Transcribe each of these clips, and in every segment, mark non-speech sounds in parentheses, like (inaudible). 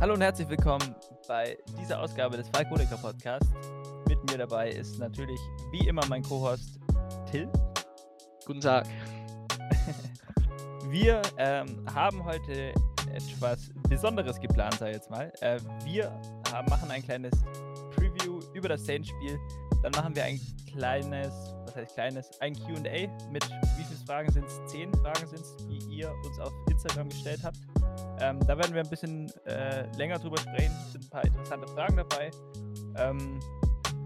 Hallo und herzlich willkommen bei dieser Ausgabe des Falkonecker Podcasts. Mit mir dabei ist natürlich wie immer mein Co-Host Till. Guten Tag. (laughs) Wir ähm, haben heute etwas Besonderes geplant, sag ich jetzt mal. Äh, wir haben, machen ein kleines Preview über das Saints-Spiel. Dann machen wir ein kleines, was heißt kleines, ein QA mit wie viele Fragen sind es? Zehn Fragen sind es, die ihr uns auf Instagram gestellt habt. Ähm, da werden wir ein bisschen äh, länger drüber sprechen. Es sind ein paar interessante Fragen dabei. Ähm,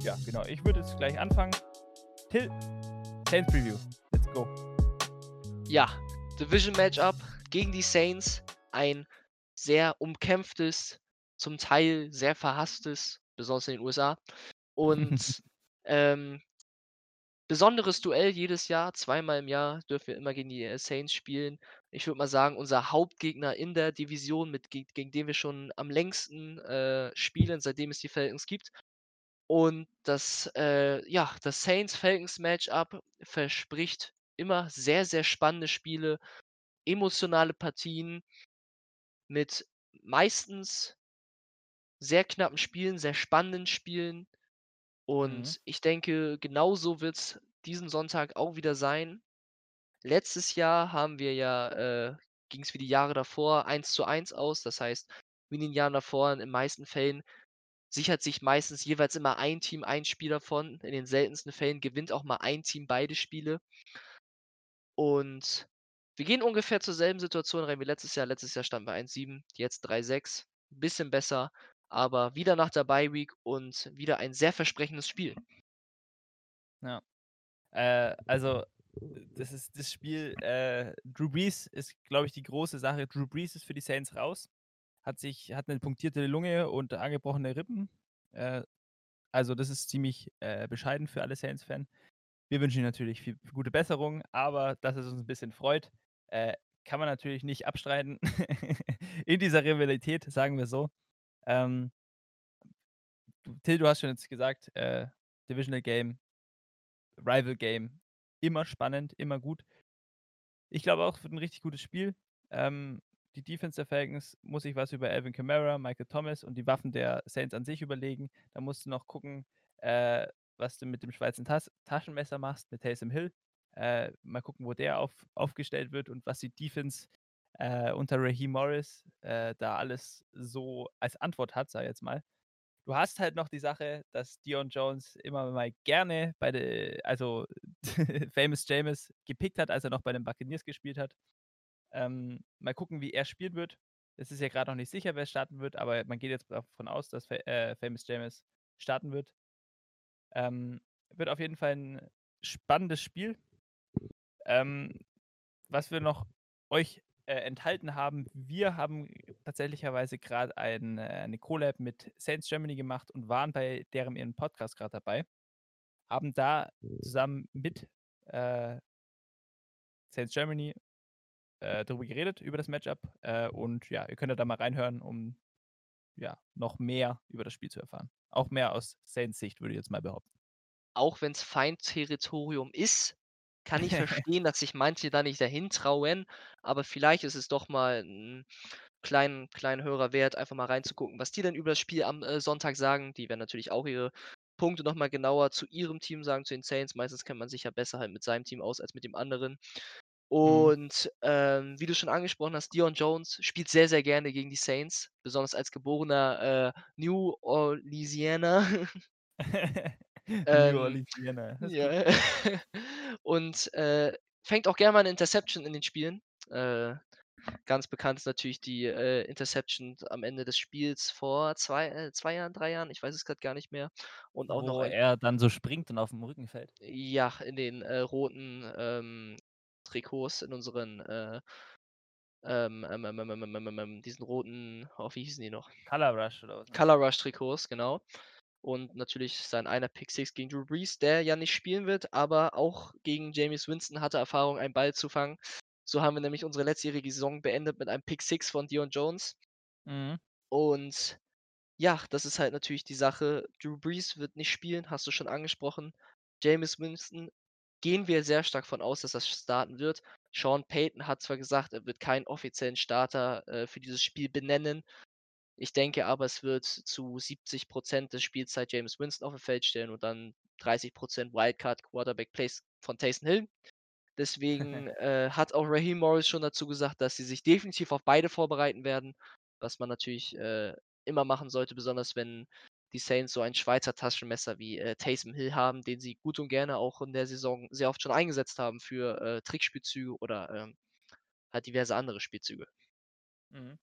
ja, genau. Ich würde jetzt gleich anfangen. Till, Saints Preview. Let's go. Ja, Division Matchup gegen die Saints. Ein sehr umkämpftes, zum Teil sehr verhasstes, besonders in den USA. Und (laughs) ähm, besonderes Duell jedes Jahr, zweimal im Jahr dürfen wir immer gegen die äh, Saints spielen. Ich würde mal sagen, unser Hauptgegner in der Division, mit, ge gegen den wir schon am längsten äh, spielen, seitdem es die Falcons gibt. Und das, äh, ja, das Saints-Falcons-Matchup verspricht immer sehr, sehr spannende Spiele, emotionale Partien mit meistens sehr knappen Spielen, sehr spannenden Spielen. Und Mhm. ich denke, genauso wird es diesen Sonntag auch wieder sein. Letztes Jahr haben wir ja, äh, ging es wie die Jahre davor 1 zu 1 aus. Das heißt, wie in den Jahren davor in den meisten Fällen sichert sich meistens jeweils immer ein Team ein Spiel davon. In den seltensten Fällen gewinnt auch mal ein Team beide Spiele. Und wir gehen ungefähr zur selben Situation rein wie letztes Jahr. Letztes Jahr standen wir 1-7, jetzt 3-6. Bisschen besser, aber wieder nach der Bye Week und wieder ein sehr versprechendes Spiel. Ja. Äh, also, das ist das Spiel. Äh, Drew Brees ist, glaube ich, die große Sache. Drew Brees ist für die Saints raus. Hat sich, hat eine punktierte Lunge und angebrochene Rippen. Äh, also, das ist ziemlich äh, bescheiden für alle Saints-Fans. Wir wünschen ihm natürlich viel gute Besserung, aber dass es uns ein bisschen freut, äh, kann man natürlich nicht abstreiten. (laughs) In dieser Rivalität, sagen wir so. Ähm, Till, du hast schon jetzt gesagt, äh, Divisional Game, Rival Game, immer spannend, immer gut. Ich glaube auch, es wird ein richtig gutes Spiel. Ähm, die Defense der Falcons muss sich was über Alvin Kamara, Michael Thomas und die Waffen der Saints an sich überlegen. Da musst du noch gucken, äh, was du mit dem Schweizer Tas Taschenmesser machst, mit Taysom Hill. Äh, mal gucken, wo der auf, aufgestellt wird und was die Defense äh, unter Raheem Morris äh, da alles so als Antwort hat, sag ich jetzt mal. Du hast halt noch die Sache, dass Dion Jones immer mal gerne bei der, also (laughs) Famous James gepickt hat, als er noch bei den Buccaneers gespielt hat. Ähm, mal gucken, wie er spielen wird. Es ist ja gerade noch nicht sicher, wer starten wird, aber man geht jetzt davon aus, dass äh, Famous James starten wird. Ähm, wird auf jeden Fall ein spannendes Spiel. Ähm, was wir noch euch äh, enthalten haben, wir haben tatsächlicherweise gerade ein, äh, eine Collab mit Saints Germany gemacht und waren bei deren ihren Podcast gerade dabei. Haben da zusammen mit äh, Saints Germany äh, darüber geredet, über das Matchup. Äh, und ja, ihr könnt ja da mal reinhören, um ja, noch mehr über das Spiel zu erfahren. Auch mehr aus Saints Sicht, würde ich jetzt mal behaupten. Auch wenn es Feindterritorium ist, kann ich (laughs) verstehen, dass sich manche da nicht dahin trauen, aber vielleicht ist es doch mal ein kleinen, kleinen Hörer wert, einfach mal reinzugucken, was die denn über das Spiel am äh, Sonntag sagen. Die werden natürlich auch ihre Punkte nochmal genauer zu ihrem Team sagen, zu den Saints. Meistens kennt man sich ja besser halt mit seinem Team aus als mit dem anderen. Mhm. Und ähm, wie du schon angesprochen hast, Dion Jones spielt sehr, sehr gerne gegen die Saints, besonders als geborener äh, New Orleansianer. (laughs) (laughs) (laughs) Ähm, ja. (laughs) Und äh, fängt auch gerne mal eine Interception in den Spielen. Äh, ganz bekannt ist natürlich die äh, Interception am Ende des Spiels vor zwei, äh, zwei Jahren, drei Jahren, ich weiß es gerade gar nicht mehr. Und auch noch Wo ein, er dann so springt und auf dem Rücken fällt. ja, in den äh, roten ähm, Trikots, in unseren äh, ähm, ähm, ähm, ähm, ähm, ähm, ähm, diesen roten, oh, wie hießen die noch? Color Rush oder was? ne? Color Rush Trikots, genau. Und natürlich sein einer Pick Six gegen Drew Brees, der ja nicht spielen wird, aber auch gegen James Winston hatte Erfahrung, einen Ball zu fangen. So haben wir nämlich unsere letztjährige Saison beendet mit einem Pick Six von Dion Jones. Mhm. Und ja, das ist halt natürlich die Sache. Drew Brees wird nicht spielen, hast du schon angesprochen. James Winston gehen wir sehr stark von aus, dass das starten wird. Sean Payton hat zwar gesagt, er wird keinen offiziellen Starter, äh, für dieses Spiel benennen. Ich denke aber, es wird zu 70% der Spielzeit Jameis Winston auf dem Feld stehen und dann 30% Wildcard Quarterback Plays von Taysom Hill. (laughs) Deswegen, äh, hat auch Raheem Morris schon dazu gesagt, dass sie sich definitiv auf beide vorbereiten werden, was man natürlich, äh, immer machen sollte, besonders wenn die Saints so ein Schweizer Taschenmesser wie, äh, Taysom Hill haben, den sie gut und gerne auch in der Saison sehr oft schon eingesetzt haben für, äh, Trickspielzüge oder, ähm, halt diverse andere Spielzüge. Mhm.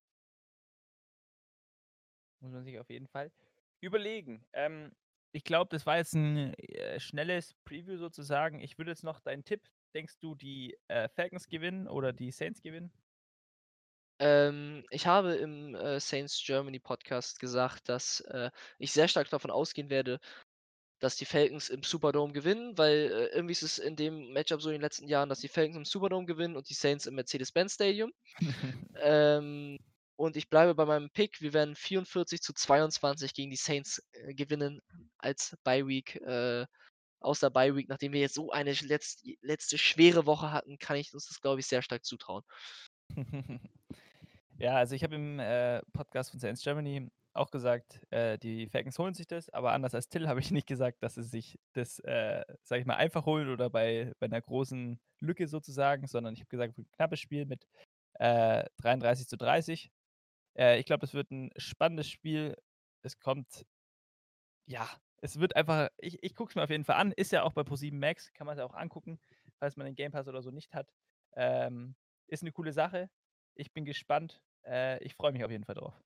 Muss man sich auf jeden Fall überlegen. Ähm, ich glaube, das war jetzt 'n, äh, schnelles Preview sozusagen. Ich würde jetzt noch deinen Tipp denkst du, die, äh, Falcons gewinnen oder die Saints gewinnen? Ähm, ich habe im, äh, Saints Germany Podcast gesagt, dass, äh, ich sehr stark davon ausgehen werde, dass die Falcons im Superdome gewinnen, weil, äh, irgendwie ist es in dem Matchup so in den letzten Jahren, dass die Falcons im Superdome gewinnen und die Saints im Mercedes-Benz Stadium. (laughs) Ähm, und ich bleibe bei meinem Pick. Wir werden 44:22 gegen die Saints, äh, gewinnen als Bye Week, äh aus der Bye Week. Nachdem wir jetzt so eine letzt letzte schwere Woche hatten, kann ich uns das, glaube ich, sehr stark zutrauen. (laughs) Ja, also ich habe im, äh, Podcast von Saints Germany auch gesagt, äh, die Falcons holen sich das, aber anders als Till habe ich nicht gesagt, dass sie sich das, äh, sage ich mal, einfach holen oder bei bei 'ner großen Lücke sozusagen, sondern ich habe gesagt, wird 'n knappes Spiel mit, äh, 33:30. Äh, ich glaube, das wird 'n spannendes Spiel. Es kommt ja, es wird einfach ich ich gucke es mir auf jeden Fall an. Ist ja auch bei ProSieben Max, kann man sich auch angucken, falls man den Game Pass oder so nicht hat. Ähm, ist 'ne coole Sache. Ich bin gespannt. Äh, ich freue mich auf jeden Fall drauf.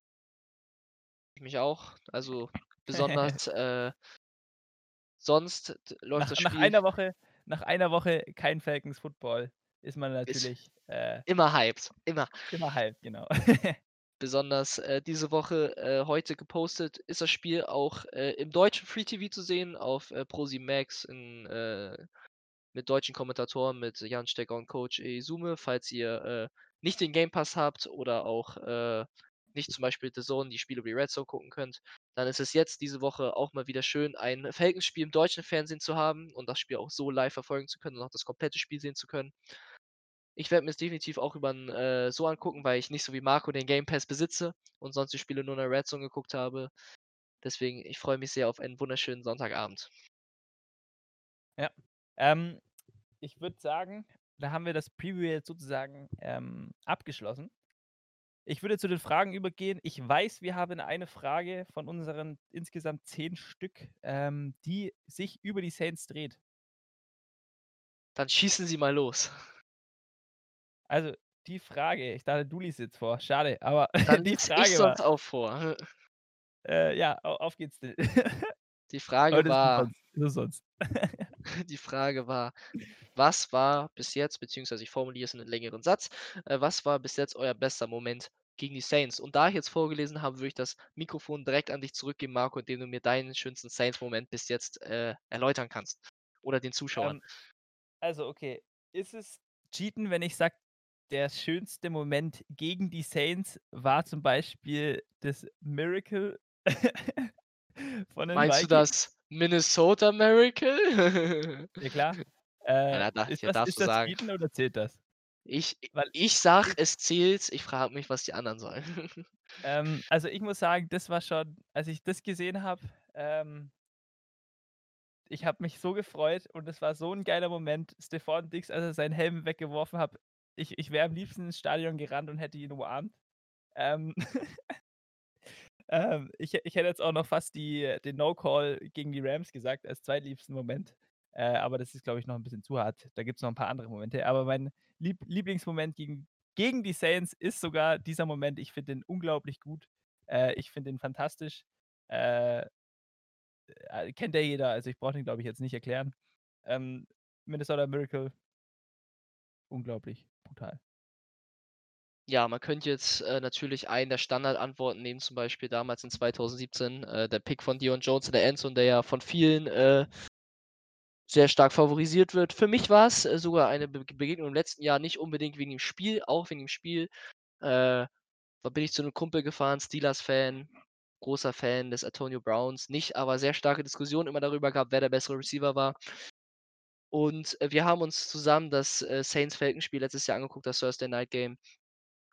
Ich mich auch. Also, (laughs) besonders, äh sonst läuft Nach das nach Spiel einer Woche nach einer Woche kein Falcons Football ist man ist natürlich, äh immer hyped, immer. immer hyped, genau. (laughs) Besonders, äh, diese Woche, äh, heute gepostet, ist das Spiel auch, äh, im deutschen Free TV zu sehen auf, äh, ProSieben Max in, äh mit deutschen Kommentatoren, mit Jan Stecker und Coach Esume. Falls ihr, äh, nicht den Game Pass habt oder auch, äh, nicht zum Beispiel DAZN die Spiele über die Red Zone gucken könnt, dann ist es jetzt diese Woche auch mal wieder schön, ein Falcons-Spiel im deutschen Fernsehen zu haben und das Spiel auch so live verfolgen zu können und auch das komplette Spiel sehen zu können. Ich werde mir's definitiv auch über äh, so angucken, weil ich nicht so wie Marco den Game Pass besitze und sonst die Spiele nur in der Red Zone geguckt habe. Deswegen, ich freue mich sehr auf einen wunderschönen Sonntagabend. Ja. Ähm, ich würde sagen, da haben wir das Preview jetzt sozusagen, ähm, abgeschlossen. Ich würde zu den Fragen übergehen. Ich weiß, wir haben eine Frage von unseren insgesamt 10 Stück, ähm, die sich über die Saints dreht. Dann schießen Sie mal los. Also, die Frage ich dachte, du liest jetzt vor. Schade, aber Dann (laughs) die ich Frage war sonst auch vor. (laughs) äh, ja, au auf geht's. (laughs) Die Frage ist war ist umsonst. die Frage war: „Was war bis jetzt“ beziehungsweise ich formuliere es in 'nen längeren Satz, äh: „Was war bis jetzt euer bester Moment gegen die Saints?“ Und da ich jetzt vorgelesen habe, würde ich das Mikrofon direkt an dich zurückgeben, Marco, indem du mir deinen schönsten Saints-Moment bis jetzt, äh, erläutern kannst oder den Zuschauern. Ähm, also, okay. Ist es Cheaten, wenn ich sage, der schönste Moment gegen die Saints war zum Beispiel das Miracle (laughs) von den Meinst du Vikings? das Minnesota Miracle? (laughs) Ja klar. Ja, Äh, da da ist ja, das darfst ist du das sagen. Cheaten oder zählt das? Ich Weil ich sage, ich es zählt. Ich frage mich, was die anderen sagen. (laughs) Ähm, also, ich muss sagen, das war schon als ich das gesehen habe, ähm ich habe mich so gefreut und es war so 'n geiler Moment. Stefon Diggs, als er seinen Helm weggeworfen hat. Ich ich wäre am liebsten ins Stadion gerannt und hätte ihn umarmt. Ähm (laughs) ähm, ich ich hätte jetzt auch noch fast die den No Call gegen die Rams gesagt als zweitliebsten Moment. Äh, aber das ist, glaube ich, noch 'n bisschen zu hart. Da gibt's noch 'n paar andere Momente. Aber mein Lieb Lieblingsmoment gegen gegen die Saints ist sogar dieser Moment. Ich finde den unglaublich gut. Äh, ich finde den fantastisch. Äh äh, kennt ja jeder, also, ich brauche den, glaube ich, jetzt nicht erklären. Ähm, Minnesota Miracle unglaublich, brutal. Ja, man könnte jetzt, äh, natürlich einen der Standardantworten nehmen, zum Beispiel damals in 2017, äh, der Pick von Deion Jones in der Endzone, der ja von vielen, äh sehr stark favorisiert wird. Für mich war's, äh, sogar eine Be Begegnung im letzten Jahr, nicht unbedingt wegen dem Spiel, auch wegen dem Spiel. Äh, da bin ich zu 'nem Kumpel gefahren, Steelers-Fan, großer Fan des Antonio Browns, nicht aber sehr starke Diskussionen immer darüber gehabt, wer der bessere Receiver war. Und, äh, wir haben uns zusammen das, äh, Saints-Falcons-Spiel letztes Jahr angeguckt, das Thursday Night Game.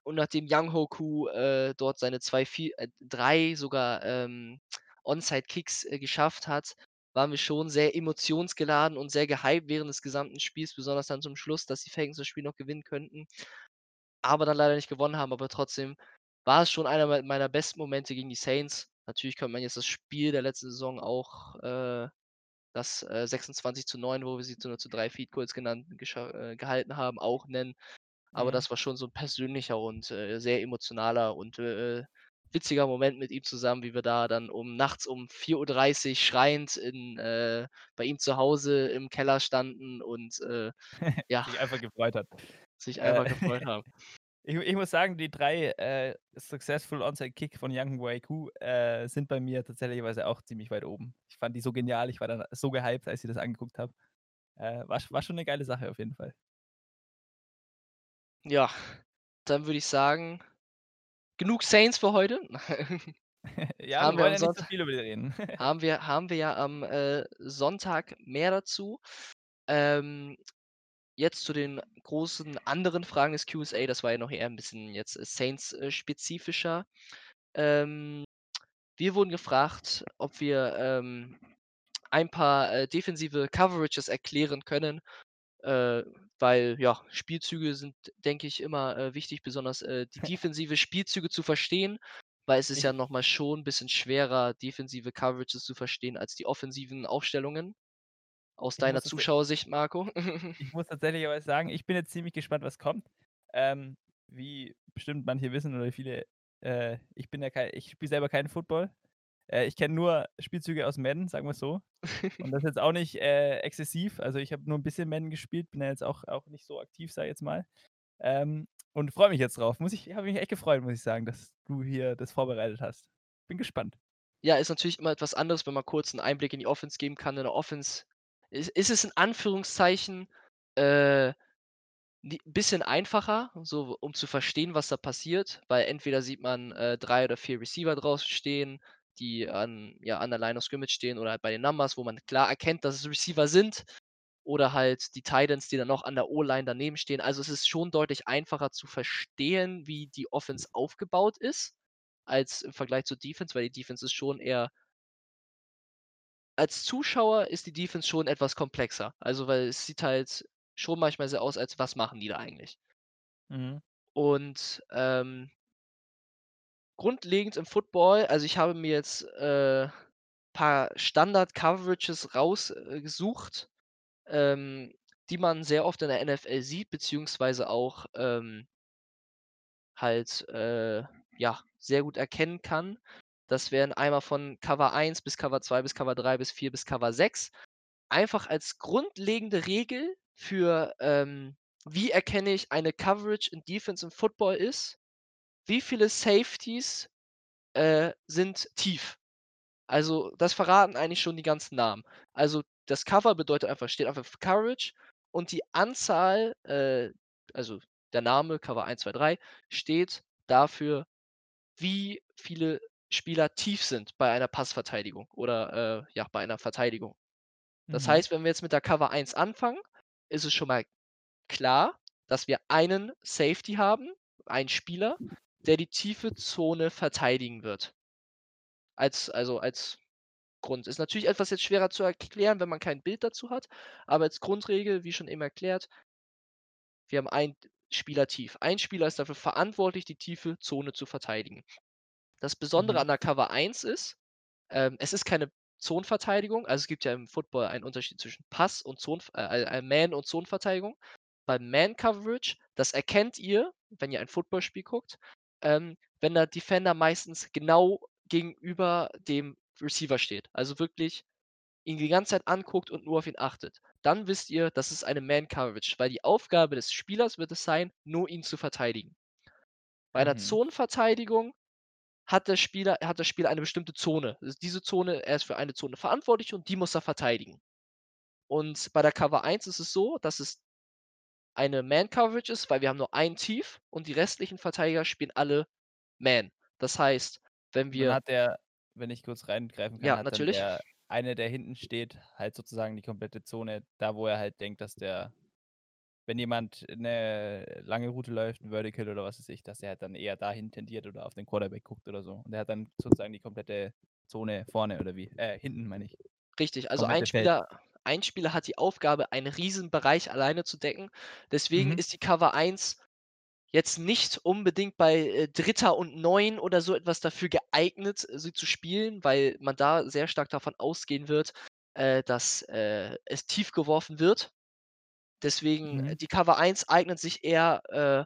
Und nachdem Young Hoku, äh, dort seine 2, 4 äh, 3 sogar, ähm, Onside-Kicks, äh, geschafft hat, waren wir schon sehr emotionsgeladen und sehr gehypt während des gesamten Spiels, besonders dann zum Schluss, dass die Falcons das Spiel noch gewinnen könnten, aber dann leider nicht gewonnen haben. Aber trotzdem war es schon einer mei meiner besten Momente gegen die Saints. Natürlich könnte man jetzt das Spiel der letzten Saison auch, äh, das, äh, 26:9, wo wir sie zu 0:3 Field Goals genannt äh, gehalten haben, auch nennen. Aber Mhm. das war schon so 'n persönlicher und, äh, sehr emotionaler und, äh, witziger Moment mit ihm zusammen, wie wir da dann um nachts um 4:30 schreiend in äh, bei ihm zu Hause im Keller standen und, äh, (laughs) ja Sich einfach gefreut hat. sich einfach gefreut haben. Ich ich muss sagen, die 3, äh, Successful Onside Kick von Young Hoku, äh, sind bei mir tatsächlicherweise auch ziemlich weit oben. Ich fand die so genial, ich war dann so gehypt, als ich das angeguckt habe. Äh, war war schon 'ne geile Sache auf jeden Fall. Ja, dann würde ich sagen, genug Saints für heute. (laughs) Ja, Haben wir wollen ja nicht so viel über die reden. haben wir haben wir ja am, äh, Sonntag mehr dazu. Ähm, jetzt zu den großen anderen Fragen des Q&A, das war ja noch eher 'n bisschen jetzt Saints, äh, spezifischer. Ähm, wir wurden gefragt, ob wir, ähm, ein paar, äh, defensive Coverages erklären können, äh, weil, ja, Spielzüge sind, denke ich, immer, äh, wichtig, besonders, äh, die defensive Spielzüge zu verstehen, weil es ist ja noch mal schon 'n bisschen schwerer, defensive Coverages zu verstehen als die offensiven Aufstellungen. Aus deiner tatsächlich Zuschauersicht, Marco? (laughs) ich muss tatsächlicherweise sagen, ich bin jetzt ziemlich gespannt, was kommt. Ähm, wie bestimmt manche wissen oder viele, äh, ich bin ja kei ich spiele selber keinen Football. Äh, ich kenne nur Spielzüge aus Madden, sagen wir's so. Und das jetzt auch nicht, äh, exzessiv. Also, ich habe nur 'n bisschen Madden gespielt, bin da jetzt auch auch nicht so aktiv, sage ich jetzt mal. Ähm, und freue mich jetzt drauf. Muss ich habe mich echt gefreut, muss ich sagen, dass du hier das vorbereitet hast. Bin gespannt. Ja, ist natürlich immer etwas anderes, wenn man kurz 'n Einblick in die Offense geben kann. In der Offense is ist es in Anführungszeichen, äh, ni bisschen einfacher, so um zu verstehen, was da passiert, weil entweder sieht man, äh, 3 oder 4 Receiver draußen stehen, die an ja, an der Line of Scrimmage stehen oder halt bei den Numbers, wo man klar erkennt, dass es Receiver sind oder halt die Tight Ends, die dann noch an der O-Line daneben stehen. Also, es ist schon deutlich einfacher zu verstehen, wie die Offense aufgebaut ist, als im Vergleich zur Defense, weil die Defense ist schon eher als Zuschauer ist die Defense schon etwas komplexer. Also, weil es sieht halt schon manchmal so aus, als was machen die da eigentlich? Mhm. Und, ähm grundlegend im Football also, ich habe mir jetzt, äh, paar Standard-Coverages raus äh, ähm, die man sehr oft in der NFL sieht, beziehungsweise auch, ähm halt, äh, ja, sehr gut erkennen kann. Das wären einmal von Cover 1 bis Cover 2 bis Cover 3 bis 4 bis Cover 6. Einfach als grundlegende Regel für, ähm, wie erkenne ich eine Coverage in Defense im Football ist: Wie viele Safeties, äh, sind tief? Also, das verraten eigentlich schon die ganzen Namen. Also, das Cover bedeutet einfach steht einfach für Coverage und die Anzahl, äh also, der Name Cover 1, 2, 3 steht dafür, wie viele Spieler tief sind bei einer Passverteidigung oder, äh, ja, bei einer Verteidigung. Das Mhm. heißt, wenn wir jetzt mit der Cover 1 anfangen, ist es schon mal klar, dass wir einen Safety haben, einen Spieler, der die tiefe Zone verteidigen wird. Als also, als Grund. Ist natürlich etwas jetzt schwerer zu erklären, wenn man kein Bild dazu hat, aber als Grundregel, wie schon eben erklärt wir haben einen Spieler tief. Ein Spieler ist dafür verantwortlich, die tiefe Zone zu verteidigen. Das Besondere Mhm. an der Cover 1 ist, ähm, es ist keine Zonenverteidigung. Also, es gibt ja im Football einen Unterschied zwischen Pass und Zonenv äh, Man und Zonenverteidigung. Beim Man Coverage, das erkennt ihr, wenn ihr ein Footballspiel guckt, ähm, wenn der Defender meistens genau gegenüber dem Receiver steht. Also, wirklich ihn die ganze Zeit anguckt und nur auf ihn achtet. Dann wisst ihr, das ist eine Man Coverage, weil die Aufgabe des Spielers wird es sein, nur ihn zu verteidigen. Bei 'ner Mhm. Zonenverteidigung hat der Spieler hat der Spieler eine bestimmte Zone. Also, diese Zone er ist für eine Zone verantwortlich und die muss er verteidigen. Und bei der Cover 1 ist es so, dass es eine Man Coverage ist, weil wir haben nur einen tief und die restlichen Verteidiger spielen alle Man. Das heißt, wenn Und dann wir hat der wenn ich kurz reingreifen kann, Ja, natürlich. der einer, der hinten steht, halt sozusagen die komplette Zone, da wo er halt denkt, dass der wenn jemand 'ne lange Route läuft, 'n Vertical oder was weiß ich, dass er halt dann eher dahin tendiert oder auf den Quarterback guckt oder so. Und der hat dann sozusagen die komplette Zone vorne oder wie? Äh, hinten meine ich. Richtig, also ein Komplette. Spieler ein Spieler hat die Aufgabe, einen Riesenbereich alleine zu decken. Deswegen Mhm. ist die Cover 1 jetzt nicht unbedingt bei, äh, 3. und 9 oder so etwas dafür geeignet, sie zu spielen, weil man da sehr stark davon ausgehen wird, äh, dass, äh, es tief geworfen wird. Deswegen, Mhm. die Cover 1 eignet sich eher, äh,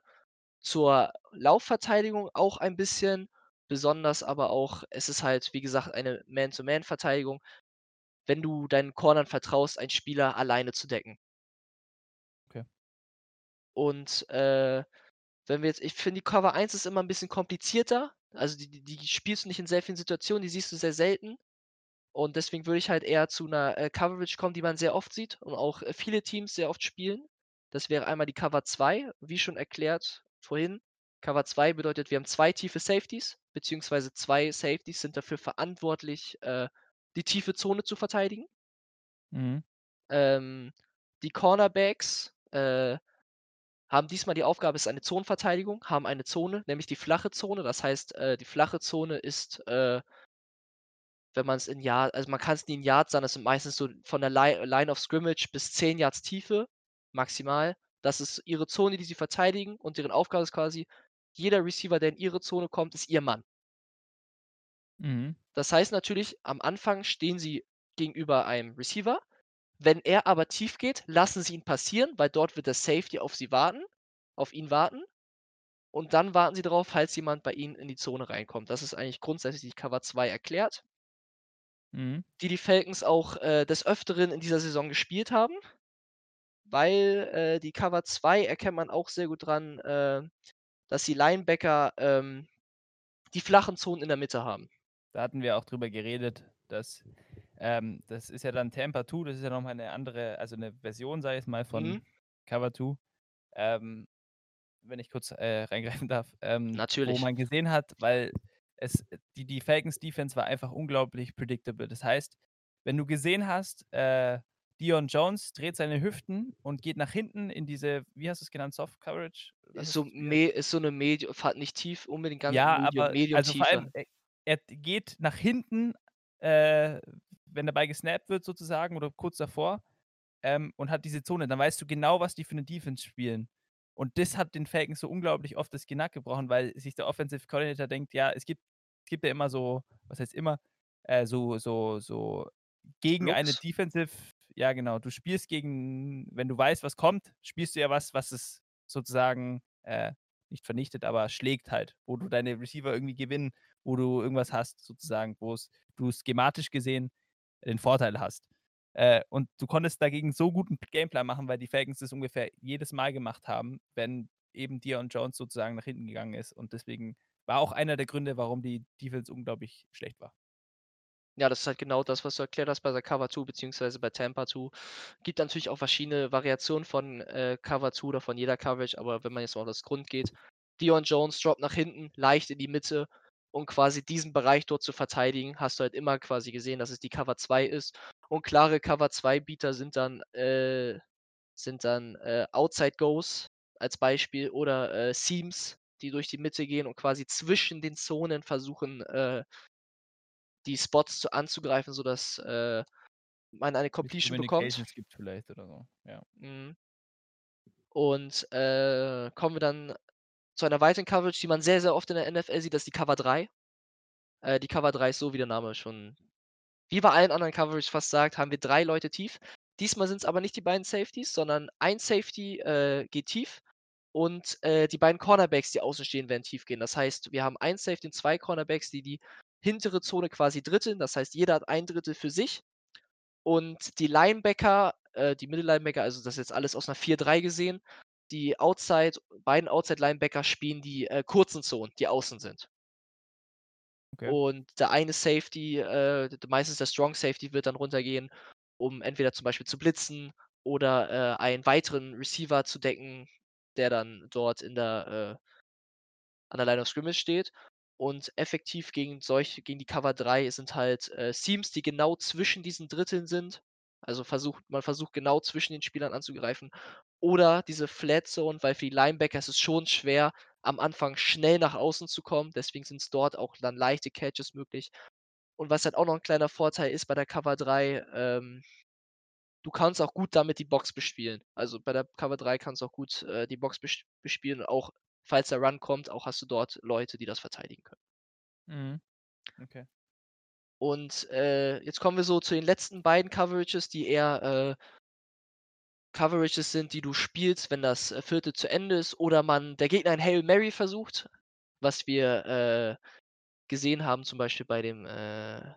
zur Laufverteidigung auch ein bisschen, besonders aber auch es ist halt, wie gesagt, eine Man-to-Man-Verteidigung, wenn du deinen Cornern vertraust, einen Spieler alleine zu decken. Okay. Und, äh, wenn wir jetzt ich finde, die Cover 1 ist immer 'n bisschen komplizierter. Also, die die die spielst du nicht in sehr vielen Situationen, die siehst du sehr selten. Und deswegen würde ich halt eher zu 'ner, äh, Coverage kommen, die man sehr oft sieht und auch, äh, viele Teams sehr oft spielen. Das wäre einmal die Cover 2, wie schon erklärt vorhin. Cover 2 bedeutet, wir haben 2 tiefe Safeties, beziehungsweise 2 Safeties sind dafür verantwortlich, äh, die tiefe Zone zu verteidigen. Mhm. Ähm, die Cornerbacks, äh, haben diesmal die Aufgabe es ist eine Zonenverteidigung, haben eine Zone, nämlich die flache Zone. Das heißt, äh, die flache Zone ist, wenn man's in Yard also, man kann's nie in Yards sagen, das sind meistens so von der Li Line of Scrimmage bis 10 Yards Tiefe maximal. Das ist ihre Zone, die sie verteidigen und deren Aufgabe ist quasi, jeder Receiver, der in ihre Zone kommt, ist ihr Mann. Mhm. Das heißt natürlich, am Anfang stehen sie gegenüber einem Receiver. Wenn er aber tief geht, lassen sie ihn passieren, weil dort wird der Safety auf sie warten auf ihn warten. Und dann warten sie darauf, falls jemand bei ihnen in die Zone reinkommt. Das ist eigentlich grundsätzlich die Cover 2 erklärt. Mhm. Die die Falcons auch, äh, des Öfteren in dieser Saison gespielt haben. Weil, äh, die Cover 2 erkennt man auch sehr gut dran, äh, dass die Linebacker, ähm, die flachen Zonen in der Mitte haben. Da hatten wir auch drüber geredet, dass ähm, das ist ja dann Tampa 2, das ist ja noch mal 'ne andere also, 'ne Version, sage ich mal, Mhm. von Cover 2. Ähm, wenn ich kurz, äh, reingreifen darf, ähm, wo Natürlich. man gesehen hat weil es die die Falcons Defense war einfach unglaublich predictable. Das heißt, wenn du gesehen hast, äh, Deion Jones dreht seine Hüften und geht nach hinten in diese wie hast du's genannt, Soft Coverage? Ist so ist so 'ne Medi fahrt nicht tief unbedingt ganz Ja, Medium aber also, vor allem, e er geht nach hinten, äh, wenn der Ball gesnappt wird sozusagen oder kurz davor, ähm, und hat diese Zone. Dann weißt du genau, was die für 'ne Defense spielen. Und das hat den Falcons so unglaublich oft das Genick gebrochen, weil sich der Offensive Coordinator denkt: „Ja, es gibt es gibt ja immer so was heißt immer, äh, so so so gegen eine Looks? Defensive ja genau, du spielst gegen wenn du weißt, was kommt, spielst du ja was, was es sozusagen, äh, nicht vernichtet, aber schlägt halt, wo du deine Receiver irgendwie gewinnen, wo du irgendwas hast sozusagen, wo's du schematisch gesehen den Vorteil hast. Äh, und du konntest dagegen so gut 'n Gameplan machen, weil die Falcons das ungefähr jedes Mal gemacht haben, wenn eben Deion Jones sozusagen nach hinten gegangen ist. Und deswegen war auch einer der Gründe, warum die Defense unglaublich schlecht war. Ja, das ist halt genau das, was du erklärt hast bei der Cover 2 beziehungsweise bei Tampa 2. Gibt natürlich auch verschiedene Variationen von, äh, Cover 2 oder von jeder Coverage, aber wenn man jetzt mal auf das Grund geht, Deion Jones droppt nach hinten, leicht in die Mitte, um quasi diesen Bereich dort zu verteidigen, hast du halt immer quasi gesehen, dass es die Cover 2 ist. Und klare Cover 2 Bieter sind dann, äh sind dann, äh, Outside Goes als Beispiel oder, äh, Seams, die durch die Mitte gehen und quasi zwischen den Zonen versuchen, äh die Spots zu anzugreifen, sodass, äh, man eine Completion bekommt. Gibt vielleicht oder so, ja. Mhm. Und, äh, kommen wir dann zu einer weiteren Coverage, die man sehr, sehr oft in der NFL sieht, das ist die Cover 3. Äh, die Cover 3 ist so, wie der Name schon wie bei allen anderen Coverages fast sagt, haben wir 3 Leute tief. Diesmal sind's aber nicht die beiden Safeties, sondern ein Safety, äh, geht tief und, äh, die beiden Cornerbacks, die außen stehen, werden tief gehen. Das heißt, wir haben ein Safety und 2 Cornerbacks, die die hintere Zone quasi dritteln. Das heißt, jeder hat 1/3 für sich. Und die Linebacker, äh, die Mittellinebacker, also, das ist jetzt alles aus 'ner 4-3 gesehen, die Outside beiden Outside-Linebacker spielen die, äh, kurzen Zonen, die außen sind. Okay. Und der eine Safety, äh, meistens der Strong Safety wird dann runtergehen, um entweder zum Beispiel zu blitzen oder, äh, einen weiteren Receiver zu decken, der dann dort in der, äh an der Line of Scrimmage steht. Und effektiv gegen solche gegen die Cover 3 sind halt, äh, Seams, die genau zwischen diesen Dritteln sind. Also versucht man versucht genau zwischen den Spielern anzugreifen. Oder diese Flat Zone, weil für die Linebacker ist es schon schwer, am Anfang schnell nach außen zu kommen. Deswegen sind's dort auch dann leichte Catches möglich. Und was halt auch noch 'n kleiner Vorteil ist bei der Cover 3, ähm du kannst auch gut damit die Box bespielen. Also, bei der Cover 3 kannst du auch gut, äh, die Box besch bespielen. Auch falls der Run kommt, auch hast du dort Leute, die das verteidigen können. Mhm. Okay. Und, äh, jetzt kommen wir so zu den letzten beiden Coverages, die eher, äh Coverages sind, die du spielst, wenn das, äh, 4. zu Ende ist oder man der Gegner ein Hail Mary versucht, was wir, äh, gesehen haben, zum Beispiel bei dem, äh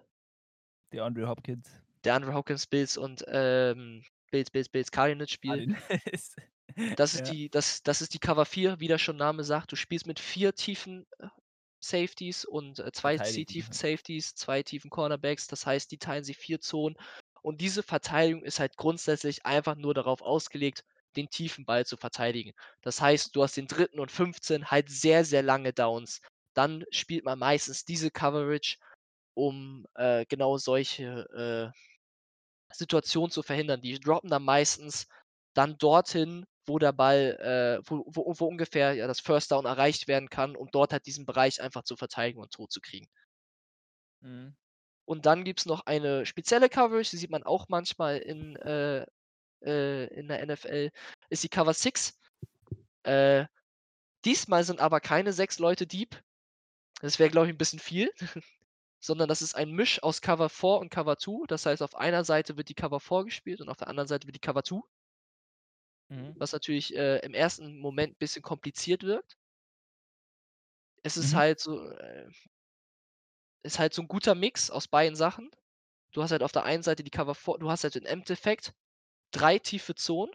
DeAndre Hopkins. DeAndre Hopkins, Bills und, ähm, Bills Bills Bills Cardinals Spiel. Cardinals. Das (laughs) ist Ja. die das das ist die Cover 4, wie der schon Name sagt. Du spielst mit 4 tiefen, äh, Safeties und, äh, 2 Verteidigen, C-tiefen ja. Safeties, 2 tiefen Cornerbacks. Das heißt, die teilen sich 4 Zonen. Und diese Verteidigung ist halt grundsätzlich einfach nur darauf ausgelegt, den tiefen Ball zu verteidigen. Das heißt, du hast den 3. und 15 halt sehr, sehr lange Downs. Dann spielt man meistens diese Coverage, um, äh, genau solche, äh, Situationen zu verhindern. Die droppen dann meistens dann dorthin, wo der Ball, äh wo wo wo ungefähr, ja, das First Down erreicht werden kann, um dort halt diesen Bereich einfach zu verteidigen und totzukriegen. Mhm. Und dann gibt's noch eine spezielle Coverage, die sieht man auch manchmal in, äh äh, in der NFL, ist die Cover 6. Äh, diesmal sind aber keine 6 Leute deep. Das wäre, glaube ich, 'n bisschen viel, (laughs) sondern das ist ein Misch aus Cover 4 und Cover 2. Das heißt, auf einer Seite wird die Cover 4 gespielt und auf der anderen Seite wird die Cover 2. Mhm. Was natürlich, äh, im 1. Moment bisschen kompliziert wirkt. Es ist Mhm. halt so, äh ist halt so 'n guter Mix aus beiden Sachen. Du hast halt auf der einen Seite die Cover 4 du hast halt im Endeffekt 3 tiefe Zonen.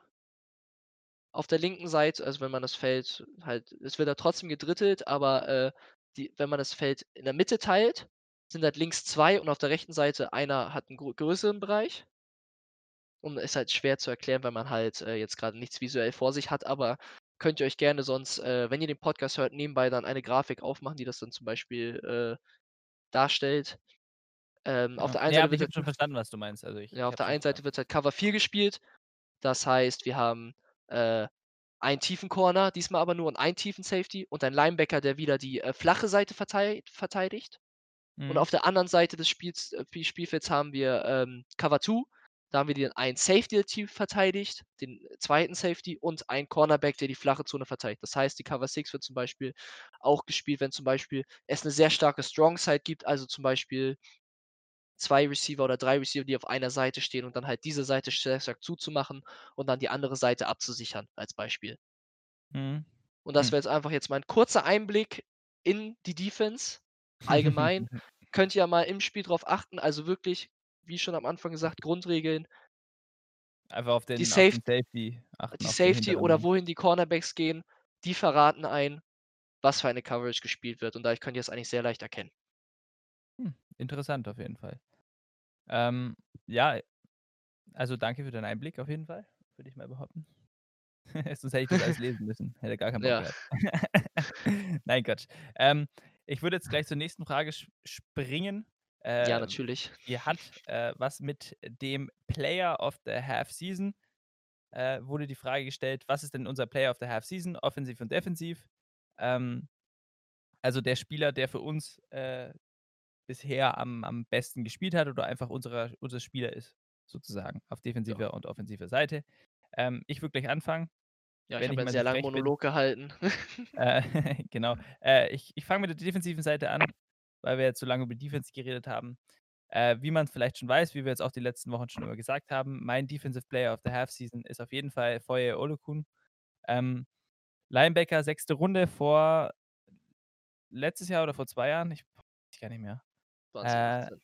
Auf der linken Seite also, wenn man das Feld halt es wird ja trotzdem gedrittelt, aber, äh, die wenn man das Feld in der Mitte teilt, sind halt links 2 und auf der rechten Seite einer hat 'n grö größeren Bereich. Und ist halt schwer zu erklären, weil man halt, äh, jetzt grade nichts visuell vor sich hat, aber könnt ihr euch gerne sonst, äh, wenn ihr den Podcast hört, nebenbei dann eine Grafik aufmachen, die das dann zum Beispiel, äh, darstellt. Ähm, auf Ja. der einen Ne, Seite wird ich habe halt schon verstanden, was du meinst. Also, ich ja, auf der einen Seite wird halt Cover 4 gespielt. Das heißt, wir haben, äh, einen tiefen Corner, diesmal aber nur und einen tiefen Safety und einen Linebacker, der wieder die, äh, flache Seite vertei verteidigt. Und Mhm. auf der anderen Seite des Spiels äh, Pi Spielfelds haben wir, ähm, Cover 2. Da haben wir den einen Safety, der tief verteidigt, den 2. Safety und einen Cornerback, der die flache Zone verteidigt. Das heißt, die Cover 6 wird zum Beispiel auch gespielt, wenn zum Beispiel es 'ne sehr starke Strong Side gibt, also, zum Beispiel 2 Receiver oder 3 Receiver, die auf einer Seite stehen und dann halt diese Seite stark zuzumachen und dann die andere Seite abzusichern, als Beispiel. Mhm. Und das Hm. wäre jetzt einfach jetzt mal 'n kurzer Einblick in die Defense. (laughs) Allgemein könnt ihr ja mal im Spiel drauf achten. Also, wirklich, wie schon am Anfang gesagt, Grundregeln Einfach auf die den auf Safe den Safety achten, die Safety oder wohin die Cornerbacks gehen, die verraten einen, was für eine Coverage gespielt wird und dadurch könnt ihr's eigentlich sehr leicht erkennen. Hm, interessant auf jeden Fall. Ähm, ja, also, danke für deinen Einblick auf jeden Fall, würde ich mal behaupten. (laughs) Sonst hätte ich das alles lesen müssen. Hätte gar keinen Bock Ja. gehabt. (laughs) Nein, Quatsch. Ähm, ich würde jetzt gleich zur nächsten Frage sch springen. Ja, Ähm, natürlich. die hat, äh, was mit dem Player of the Half Season äh, wurde die Frage gestellt: „Was ist denn unser Player of the Half Season, offensiv und defensiv?“ Ähm, also, der Spieler, der für uns, äh, bisher am am besten gespielt hat oder einfach unserer unser Spieler ist sozusagen auf Ja. defensiver und offensiver Seite. Ähm, ich würde gleich anfangen, Ja, ich wenn habe ich ja 'n mal so sehr langen frech bin. Monolog gehalten. Äh, (laughs) genau. Äh, ich ich fange mit der defensiven Seite an, weil wir jetzt so lange über Defense geredet haben. Äh, wie man vielleicht schon weiß, wie wir jetzt auch die letzten Wochen schon immer gesagt haben, mein Defensive Player of the Half Season ist auf jeden Fall Foye Oluokun. Ähm, Linebacker, 6. Runde vor letztes Jahr oder vor 2 Jahren, ich weiß gar nicht mehr. Äh, 2018.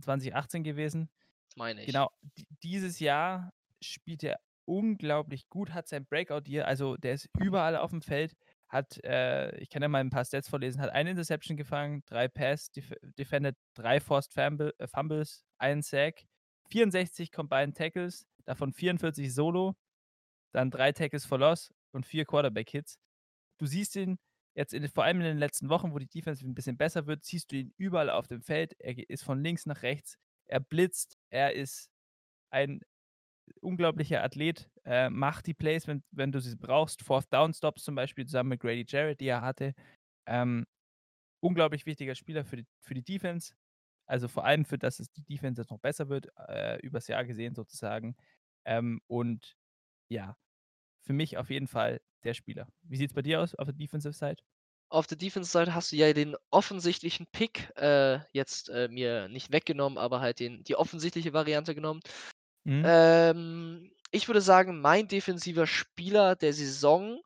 2018 gewesen. Meine ich. Genau, di dieses Jahr spielt er unglaublich gut, hat sein Breakout Year, also, der ist überall auf'm Feld, hat, äh ich kann ja mal 'n paar Stats vorlesen, hat 1 Interception gefangen, 3 Pass def defended, 3 Forced Famble äh, Fumbles, 1 Sack, 64 Combined Tackles, davon 44 Solo, dann 3 Tackles for Loss und 4 Quarterback Hits. Du siehst ihn jetzt in vor allem in den letzten Wochen, wo die Defense 'n bisschen besser wird, siehst du ihn überall auf dem Feld. Er ist von links nach rechts. Er blitzt. Er ist ein unglaublicher Athlet, äh, macht die Plays, wenn wenn du sie brauchst. Fourth Down Stops zum Beispiel zusammen mit Grady Jarrett, die er hatte. Ähm, unglaublich wichtiger Spieler für die für die Defense. Also, vor allem für dass es die Defense jetzt noch besser wird, äh, übers Jahr gesehen sozusagen. Ähm, und ja, für mich auf jeden Fall der Spieler. Wie sieht's bei dir aus auf der Defensive Side? Auf der Defense-Seite hast du ja den offensichtlichen Pick, äh, jetzt, äh, mir nicht weggenommen, aber halt den die offensichtliche Variante genommen. Mhm. Ähm, ich würde sagen, mein defensiver Spieler der Saison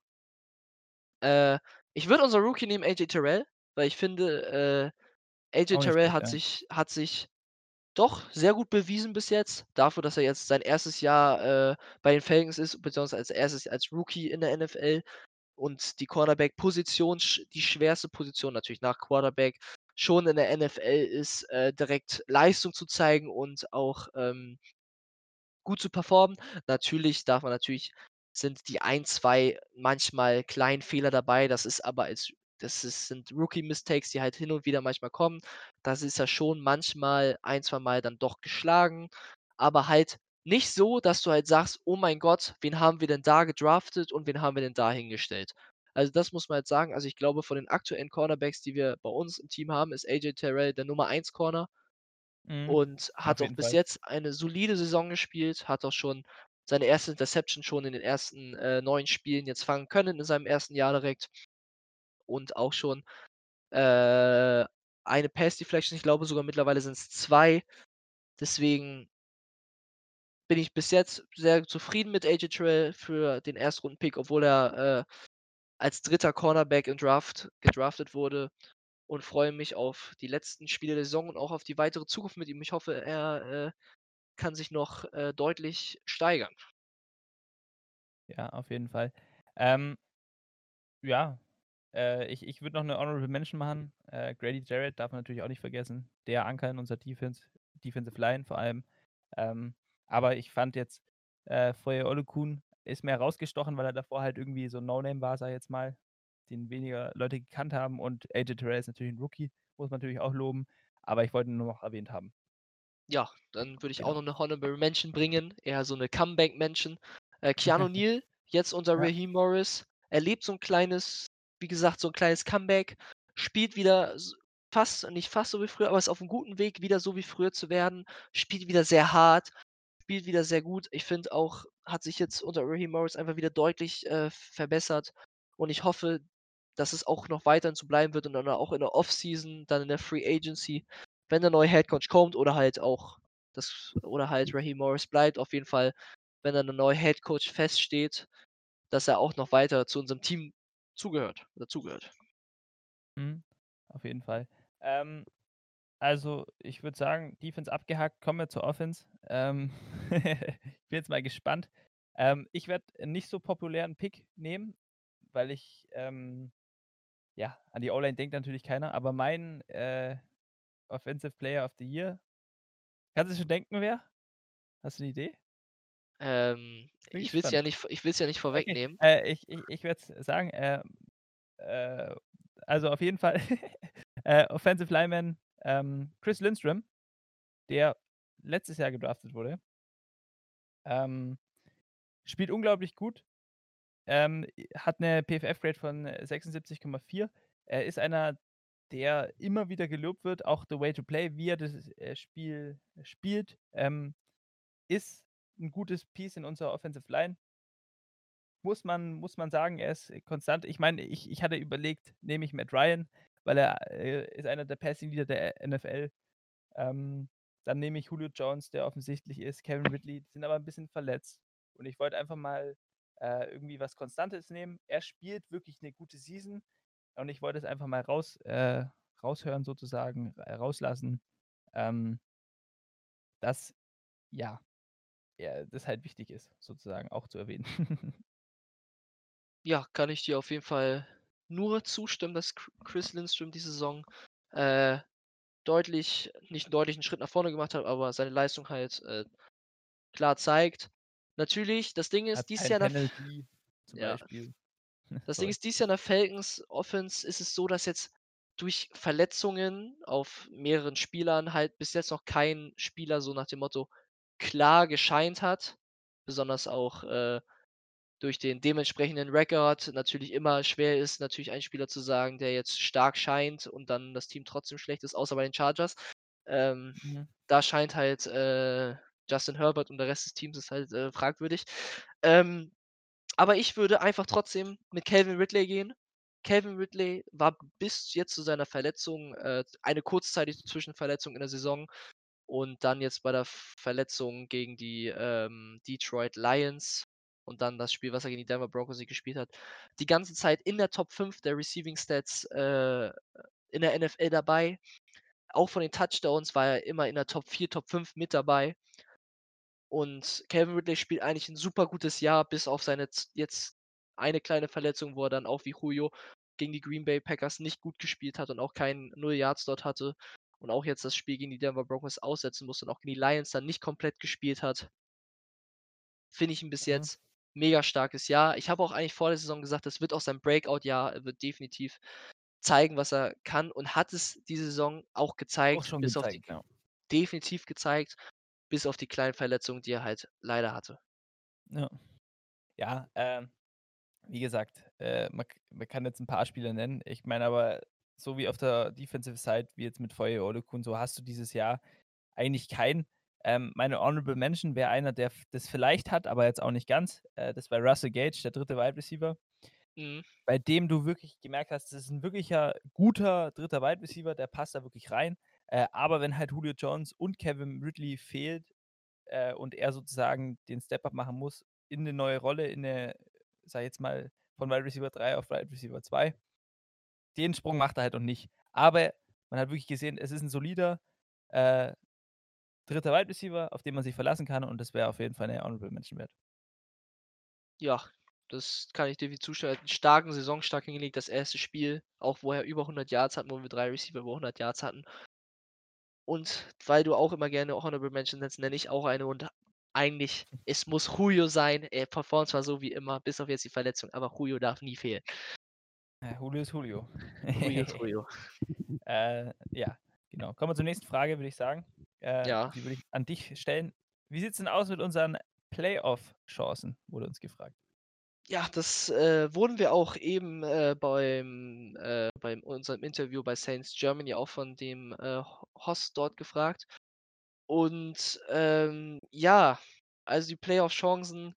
äh, ich würde unseren Rookie nehmen, AJ Terrell, weil ich finde, äh, AJ Terrell hat ja. sich hat sich doch sehr gut bewiesen bis jetzt, dafür, dass er jetzt sein 1. Jahr, äh, bei den Falcons ist, beziehungsweise als 1. als Rookie in der NFL und die Cornerback-Position, sch die schwerste Position natürlich nach Quarterback, schon in der NFL ist, äh, direkt Leistung zu zeigen und auch, ähm gut zu performen. Natürlich darf man natürlich sind die 1, 2 manchmal kleinen Fehler dabei. Das ist aber als das ist sind Rookie-Mistakes, die halt hin und wieder manchmal kommen. Das ist ja schon manchmal ein zweimal dann doch geschlagen, aber halt nicht so, dass du halt sagst: „Oh mein Gott, wen haben wir denn da gedraftet und wen haben wir denn da hingestellt?“ Also, das muss man halt sagen. Also, ich glaube, von den aktuellen Cornerbacks, die wir bei uns im Team haben, ist AJ Terrell der Nummer 1 Corner Mhm. und Auf hat auch bis Fall. jetzt eine solide Saison gespielt, hat auch schon seine 1. Interception schon in den ersten, äh, 9 Spielen jetzt fangen können in seinem 1. Jahr direkt. Und auch schon, äh, eine Pass Deflection. Ich glaube sogar mittlerweile sind's 2. Deswegen bin ich bis jetzt sehr zufrieden mit AJ Terrell für den Erstrunden-Pick, obwohl er, äh, als 3. Cornerback im Draft gedraftet wurde und freue mich auf die letzten Spiele der Saison und auch auf die weitere Zukunft mit ihm. Ich hoffe, er, äh, kann sich noch, äh, deutlich steigern. Ja, auf jeden Fall. Ähm ja, äh, ich ich würde noch 'ne Honorable Mention machen. Äh, Grady Jarrett darf man natürlich auch nicht vergessen. Der Anker in unserer Defense, Defensive Line vor allem. Ähm, aber ich fand jetzt, äh, Foye Oluokun ist mehr rausgestochen, weil er davor halt irgendwie so No-Name war, sage ich jetzt mal, den weniger Leute gekannt haben. Und AJ Terrell ist natürlich 'n Rookie, muss man natürlich auch loben, aber ich wollte ihn nur noch erwähnt haben. Ja, dann würde ich auch noch 'ne Honorable Mention bringen, eher so 'ne Comeback-Mention. Äh, Keanu (laughs) Neal, jetzt unter Ja. Raheem Morris, erlebt so 'n kleines wie gesagt, so 'n kleines Comeback, spielt wieder fast nicht fast so wie früher, aber ist auf'm guten Weg, wieder so wie früher zu werden, spielt wieder sehr hart, spielt wieder sehr gut. Ich finde auch, hat sich jetzt unter Raheem Morris einfach wieder deutlich, äh, verbessert und ich hoffe, dass es auch noch weiterhin so bleiben wird und dann auch in der Offseason, dann in der Free Agency, wenn der neue Head Coach kommt oder halt auch das oder halt Raheem Morris bleibt, auf jeden Fall, wenn dann 'ne neue Head Coach feststeht, dass er auch noch weiter zu unserem Team zugehört dazugehört. Mhm, auf jeden Fall. Ähm, also, ich würde sagen, Defense abgehakt, kommen wir zur Offense. Ähm, (laughs) ich bin jetzt mal gespannt. Ähm, ich werde nicht so populären Pick nehmen, weil ich, ähm ja, an die O-Line denkt natürlich keiner, aber mein, äh, Offensive Player of the Year kannst du schon denken, wer? Hast du 'ne Idee? Ähm, ich will's ja gespannt. nicht v ich will's ja nicht Okay, vorwegnehmen. äh, ich ich ich werde es sagen, ähm, äh, also, auf jeden Fall, (laughs) äh, Offensive Lineman, ähm, Chris Lindstrom, der letztes Jahr gedraftet wurde. Ähm, spielt unglaublich gut, ähm, hat 'ne PFF-Grade von 76,4. Er ist einer, der immer wieder gelobt wird, auch the way to play, wie er das, äh, Spiel spielt, ähm, ist 'n gutes Piece in unserer Offensive Line. Muss man muss man sagen, er ist konstant. Ich meine, ich ich hatte überlegt, nehme ich Matt Ryan, weil er, äh, ist einer der Passing Leader der NFL. Ähm, dann nehme ich Julio Jones, der offensichtlich ist, Calvin Ridley, die sind aber 'n bisschen verletzt. Und ich wollte einfach mal, äh, irgendwie was Konstantes nehmen. Er spielt wirklich 'ne gute Season und ich wollte es einfach mal raus äh, raushören sozusagen, äh, rauslassen, ähm dass, ja, ja, das halt wichtig ist, sozusagen auch zu erwähnen. (laughs) Ja, kann ich dir auf jeden Fall nur zustimmen, dass Ch Chris Lindstrom die Saison, äh, deutlich nicht 'n deutlichen Schritt nach vorne gemacht hat, aber seine Leistung halt, äh, klar zeigt. Natürlich, das Ding ist, dieses kein Jahr Penalty. Beispiel. (laughs) Das Ding ist, dies Jahr in der Falcons Offense ist es so, dass jetzt durch Verletzungen auf mehreren Spielern halt bis jetzt noch kein Spieler so nach dem Motto klar gescheint hat. Besonders auch, äh, durch den dementsprechenden Rekord natürlich immer schwer ist, natürlich einen Spieler zu sagen, der jetzt stark scheint und dann das Team trotzdem schlecht ist, außer bei den Chargers. Ähm, Mhm. da scheint halt, äh, Justin Herbert und der Rest des Teams ist halt, äh, fragwürdig. Ähm, aber ich würde einfach trotzdem mit Calvin Ridley gehen. Calvin Ridley war bis jetzt zu seiner Verletzung, äh, eine kurzzeitige Zwischenverletzung in der Saison und dann jetzt bei der Verletzung gegen die, ähm, Detroit Lions und dann das Spiel, was er gegen die Denver Broncos gespielt hat, die ganze Zeit in der Top 5 der Receiving Stats, äh, in der NFL dabei. Auch von den Touchdowns war er immer in der Top 4, Top 5 mit dabei. Und Calvin Ridley spielt eigentlich 'n super gutes Jahr, bis auf seine jetzt eine kleine Verletzung, wo er dann auch wie Julio gegen die Green Bay Packers nicht gut gespielt hat und auch kein 0 Yards dort hatte und auch jetzt das Spiel gegen die Denver Broncos aussetzen musste und auch gegen die Lions dann nicht komplett gespielt hat. Finde ich 'n bis Mhm. jetzt mega starkes Jahr. Ich habe auch eigentlich vor der Saison gesagt, das wird auch sein Breakout-Jahr. Er wird definitiv zeigen, was er kann und hat es diese Saison auch Auch gezeigt, schon bis auf die gezeigt, ja. definitiv gezeigt, bis auf die kleinen Verletzungen, die er halt leider hatte. Ja. Ja, ähm, wie gesagt, äh, man man kann jetzt 'n paar Spieler nennen. Ich meine aber, so wie auf der Defensive Side, wie jetzt mit Foye Oluokun, hast du dieses Jahr eigentlich keinen. Ähm, meine Honorable Mention wäre einer, der das vielleicht hat, aber jetzt auch nicht ganz. Äh, das wäre Russell Gage, der 3. Wide Receiver Mhm. bei dem du wirklich gemerkt hast, das ist 'n wirklicher guter 3. Wide Receiver, der passt da wirklich rein. Äh, aber wenn halt Julio Jones und Calvin Ridley fehlt, äh, und er sozusagen den Step-up machen muss in 'ne neue Rolle, in 'ne, sage ich jetzt mal, von Wide Receiver 3 auf Wide Receiver 2 den Sprung macht er halt noch nicht. Aber man hat wirklich gesehen, es ist 'n solider, äh, 3. Wide Receiver, auf den man sich verlassen kann und das wäre auf jeden Fall 'ne Honorable Mention wert. Ja, das kann ich definitiv zustimmen. Er hat 'n starken Saisonstart hingelegt. Das 1. Spiel, auch wo er über 100 Yards hatten, wo wir 3 Receiver über 100 Yards hatten. Und weil du auch immer gerne Honorable Mention nennst, nenne ich auch eine und eigentlich es muss Julio sein. Er performt zwar so wie immer, bis auf jetzt die Verletzung, aber Julio darf nie fehlen. Ja, Julio ist Julio. Julio ist (laughs) Julio. Äh, ja, genau. Kommen wir zur nächsten Frage, würde ich sagen. Äh, Ja. die würde ich an dich stellen. Wie sieht's denn aus mit unseren Playoff-Chancen, wurde uns gefragt. Ja, das, äh, wurden wir auch eben, äh, beim äh, beim unserem Interview bei Saints Germany auch von dem, äh, Ho Host dort gefragt. Und, ähm, ja, also die Playoff-Chancen,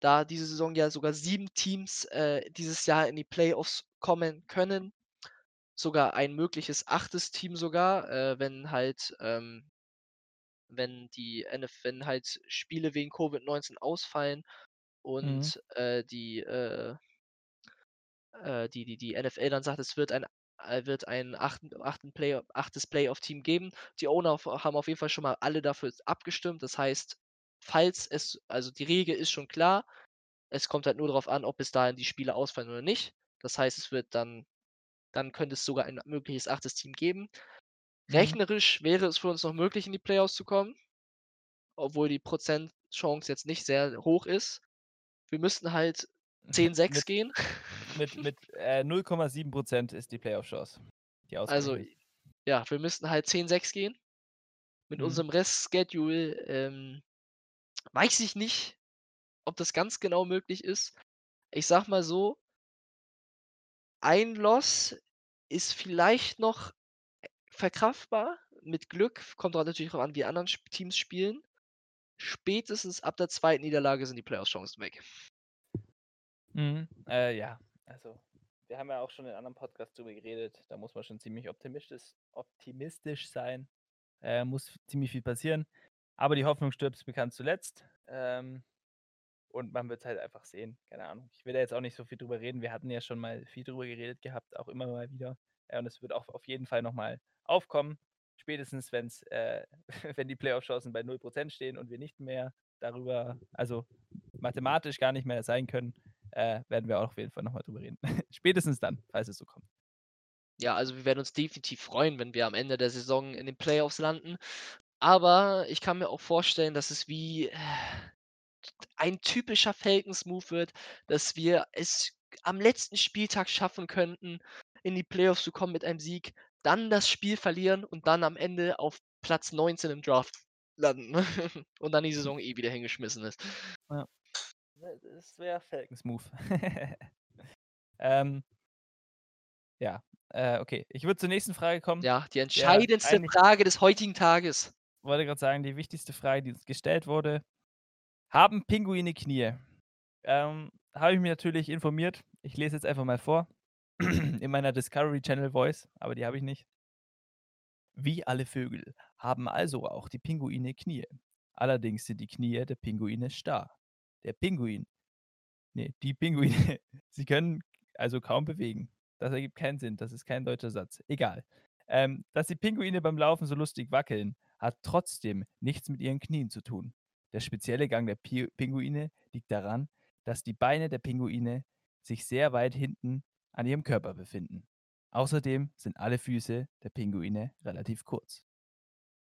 da diese Saison ja sogar 7 Teams, äh, dieses Jahr in die Playoffs kommen können, sogar ein mögliches 8. Team sogar, äh, wenn halt, ähm wenn die NF wenn halt Spiele wegen Covid-19 ausfallen Mhm. und, äh, die, äh äh, die die die NFL dann sagt, es wird ein äh, wird ein achten achten Playoff 8. Playoff-Team geben. Die Owner haben auf jeden Fall schon mal alle dafür abgestimmt. Das heißt, falls es also die Regel ist schon klar. Es kommt halt nur darauf an, ob bis dahin die Spiele ausfallen oder nicht. Das heißt, es wird dann dann könnte es sogar ein mögliches 8. Team geben. Mhm. Rechnerisch wäre es für uns noch möglich, in die Playoffs zu kommen obwohl die Prozentchance jetzt nicht sehr hoch ist. Wir müssten halt 10-6 Mit gehen. mit (laughs) mit, äh, 0,7 % ist die Playoff-Chance, Also, ja, wir müssten halt 10-6 gehen. Mit Mhm. unserem Rest-Schedule, ähm, weiß ich nicht, ob das ganz genau möglich ist. Ich sage mal so ein Loss ist vielleicht noch verkraftbar mit Glück. Kommt auch natürlich drauf an, wie Sp Teams spielen. Spätestens ab der 2. Niederlage sind die Playoff-Chancen weg. Mhm. Äh, ja, also, wir haben ja auch schon in anderen Podcasts drüber geredet. Da muss man schon ziemlich optimistisch optimistisch sein. Äh, muss ziemlich viel passieren. Aber die Hoffnung stirbt bekannt zuletzt. Ähm, und man wird's halt einfach sehen. Keine Ahnung. Ich will da jetzt auch nicht so viel drüber reden. Wir hatten ja schon mal viel drüber geredet gehabt, auch immer mal wieder. Ja, und es wird auch auf jeden Fall noch mal aufkommen. Spätestens, wenn's, äh (laughs) wenn die Playoff-Chancen bei 0 % stehen und wir nicht mehr darüber also mathematisch gar nicht mehr sein können, äh, werden wir auch auf jeden Fall noch mal drüber reden. (laughs) Spätestens dann, falls es so kommt. Ja, also wir werden uns definitiv freuen, wenn wir am Ende der Saison in den Playoffs landen. Aber ich kann mir auch vorstellen, dass es wie ein typischer Falcons-Move wird, dass wir es am letzten Spieltag schaffen könnten, in die Playoffs zu kommen mit einem Sieg, dann das Spiel verlieren und dann am Ende auf Platz 19 im Draft landen (laughs) und dann die Saison eh wieder hingeschmissen ist. Ja. Das wäre Falcons Move. ähm, ja, äh, okay. Ich würde zur nächsten Frage kommen. Ja, die entscheidendste eigentlich- Frage des heutigen Tages. wollte gerade sagen, die wichtigste Frage, die uns gestellt wurde. Haben Pinguine Knie? Ähm, Habe ich mich natürlich informiert. Ich lese jetzt einfach mal vor. (clears throat) In meiner Discovery Channel Voice, aber die habe ich nicht. Wie alle Vögel haben also auch die Pinguine Knie. Allerdings sind die Knie der Pinguine starr. Der Pinguin, nee, die Pinguine, (laughs) sie können also kaum bewegen. Das ergibt keinen Sinn, das ist kein deutscher Satz. Egal. Ähm, dass die Pinguine beim Laufen so lustig wackeln, hat trotzdem nichts mit ihren Knien zu tun. Der spezielle Gang der Pi Pinguine liegt daran, dass die Beine der Pinguine sich sehr weit hinten an ihrem Körper befinden. Außerdem sind alle Füße der Pinguine relativ kurz.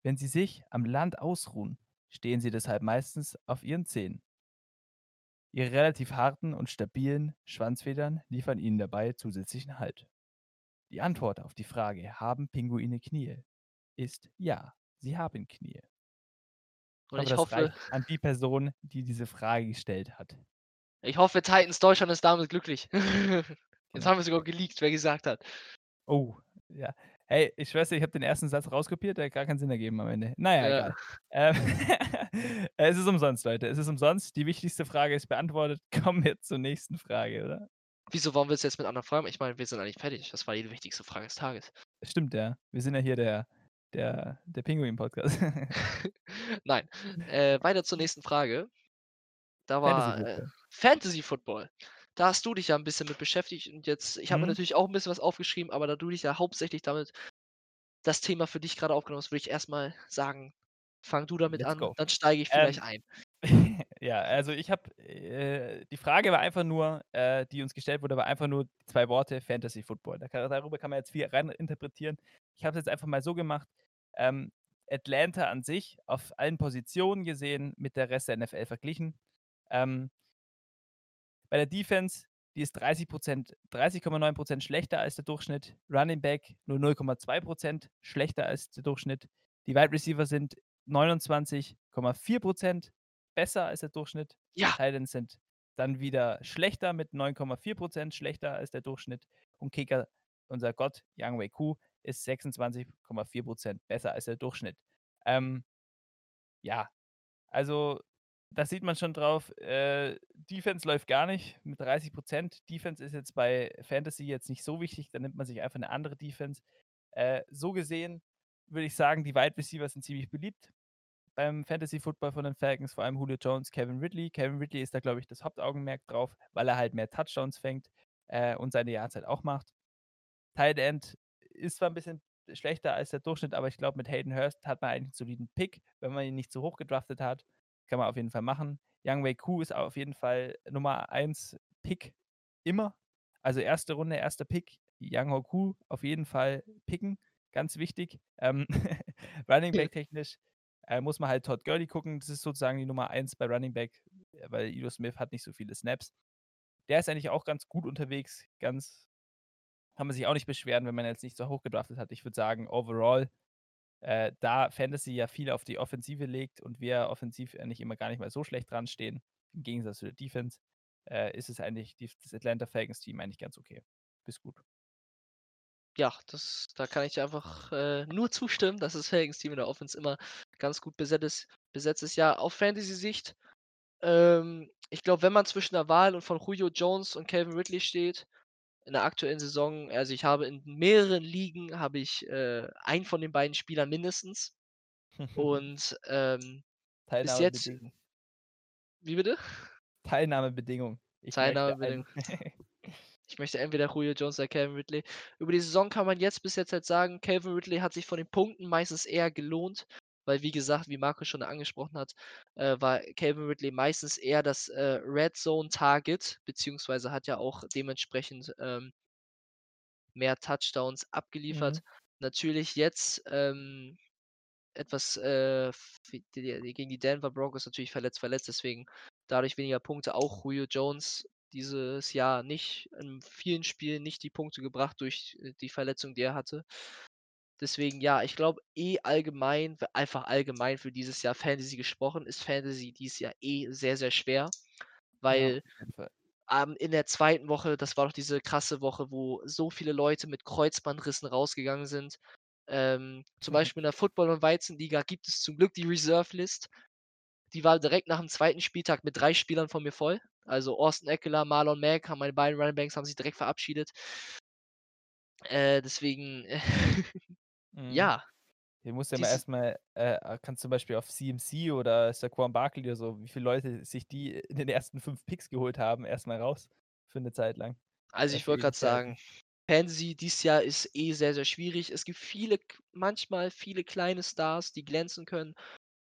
Wenn sie sich am Land ausruhen, stehen sie deshalb meistens auf ihren Zehen. Ihre relativ harten und stabilen Schwanzfedern liefern ihnen dabei zusätzlichen Halt. Die Antwort auf die Frage, haben Pinguine Knie, ist ja, sie haben Knie. Und Aber ich das hoffe, an die Person, die diese Frage gestellt hat. ich hoffe, Titans Deutschland ist damit glücklich. (laughs) Jetzt Genau. haben wir sogar geleakt, wer gesagt hat. Oh, ja. Hey, ich dir, ich habe den ersten Satz rauskopiert, der hat gar keinen Sinn ergeben am Ende. Naja, Ja. egal. Ähm, (laughs) es ist umsonst, Leute. Es ist umsonst. Die wichtigste Frage ist beantwortet. (laughs) Kommen wir zur nächsten Frage, oder? Wieso wollen wir es jetzt mit anderen Fragen? Ich meine, wir sind eigentlich fertig. Das war die wichtigste Frage des Tages. Stimmt, ja. Wir sind ja hier der, der, der Pinguin-Podcast. (laughs) Nein. Äh, weiter zur nächsten Frage. Da war Fantasy äh, Football. Fantasy Football. Da hast du dich ja ein bisschen mit beschäftigt und jetzt, ich habe mir Mhm. natürlich auch ein bisschen was aufgeschrieben, aber da du dich ja hauptsächlich damit das Thema für dich gerade aufgenommen hast, würde ich erstmal sagen, fang du damit Let's an, go. dann steige ich vielleicht Ähm, ein. (laughs) ja, also ich habe, äh, die Frage war einfach nur, äh, die uns gestellt wurde, war einfach nur zwei Worte, Fantasy Football. Da kann, darüber kann man jetzt viel rein interpretieren. Ich habe es jetzt einfach mal so gemacht, ähm, Atlanta an sich auf allen Positionen gesehen, mit der Rest der NFL verglichen. Ähm, bei der Defense, die ist 30%, 30,9% schlechter als der Durchschnitt. Running Back nur 0,2% schlechter als der Durchschnitt. Die Wide Receiver sind 29,4% besser als der Durchschnitt. Ja. Titans sind dann wieder schlechter mit 9,4% schlechter als der Durchschnitt. Und Kicker, unser Gott, Yang Wei Ku, ist 26,4% besser als der Durchschnitt. Ähm, ja, also das sieht man schon drauf. Äh, Defense läuft gar nicht mit 30%. Defense ist jetzt bei Fantasy jetzt nicht so wichtig, da nimmt man sich einfach eine andere Defense. Äh, so gesehen würde ich sagen, die Wide Receiver sind ziemlich beliebt beim Fantasy Football von den Falcons, vor allem Julio Jones, Kevin Ridley. Kevin Ridley ist da, glaube ich, das Hauptaugenmerk drauf, weil er halt mehr Touchdowns fängt äh, und seine Yardzeit auch macht. Tight End ist zwar ein bisschen schlechter als der Durchschnitt, aber ich glaube, mit Hayden Hurst hat man eigentlich einen soliden Pick, wenn man ihn nicht zu hoch gedraftet hat. Kann man auf jeden Fall machen. Young Wei Ku ist auf jeden Fall Nummer 1 Pick immer. Also erste Runde, erster Pick. Young Ho Ku auf jeden Fall picken. Ganz wichtig. Ähm, (laughs) Running Back technisch äh, muss man halt Todd Gurley gucken. Das ist sozusagen die Nummer 1 bei Running Back, äh, weil Ilo Smith hat nicht so viele Snaps. Der ist eigentlich auch ganz gut unterwegs. Ganz kann man sich auch nicht beschweren, wenn man jetzt nicht so hoch gedraftet hat. Ich würde sagen, overall, äh, da Fantasy ja viel auf die Offensive legt und wir offensiv eigentlich immer gar nicht mal so schlecht dran stehen, im Gegensatz zu der Defense, äh, ist es eigentlich die, das Atlanta Falcons Team eigentlich ganz okay. Bis gut. Ja, das, da kann ich einfach äh, nur zustimmen, dass das Falcons Team in der Offense immer ganz gut besetzt ist. Besetzt ist. Ja, auf Fantasy-Sicht, ähm, ich glaube, wenn man zwischen der Wahl und von Julio Jones und Calvin Ridley steht, in der aktuellen Saison, also ich habe in mehreren Ligen, habe ich äh, einen von den beiden Spielern mindestens. (laughs) Und ähm, bis jetzt, wie bitte? Teilnahmebedingung. Ich Teilnahmebedingung. (laughs) Ich möchte entweder Julio Jones oder Calvin Ridley. Über die Saison kann man jetzt bis jetzt halt sagen, Calvin Ridley hat sich von den Punkten meistens eher gelohnt, weil wie gesagt, wie Marco schon angesprochen hat, äh, war Calvin Ridley meistens eher das äh, Red Zone Target, beziehungsweise hat ja auch dementsprechend ähm, mehr Touchdowns abgeliefert. Natürlich jetzt ähm, etwas äh, gegen die Denver Broncos natürlich verletzt, verletzt, deswegen dadurch weniger Punkte. Auch Julio Jones dieses Jahr nicht in vielen Spielen nicht die Punkte gebracht durch, äh, die Verletzung, die er hatte. Deswegen ja, ich glaube eh allgemein einfach allgemein für dieses Jahr Fantasy gesprochen, ist Fantasy dieses Jahr eh sehr, sehr schwer, Ja, weil, Fall. ähm, in der 2. Woche, das war doch diese krasse Woche, wo so viele Leute mit Kreuzbandrissen rausgegangen sind. Ähm, zum Beispiel in der Football und Weizenliga gibt es zum Glück die Reserve List. Die war direkt nach dem 2. Spieltag mit 3 Spielern von mir voll. Also Austin Ekeler, Marlon Mack haben meine beiden Running Backs haben sich direkt verabschiedet. Äh, deswegen (laughs) Mhm. ja. Hier musst du ja mal Dies erst mal äh, kannst zum Beispiel auf CMC oder Saquon Barkley oder so, wie viele Leute sich die (laughs) in den ersten 5 Picks geholt haben, erst mal raus für 'ne Zeit lang, Also, äh, ich wollte Ewigkeiten. sagen, Fantasy dieses Jahr ist eh sehr, sehr schwierig. Es gibt viele manchmal viele kleine Stars, die glänzen können.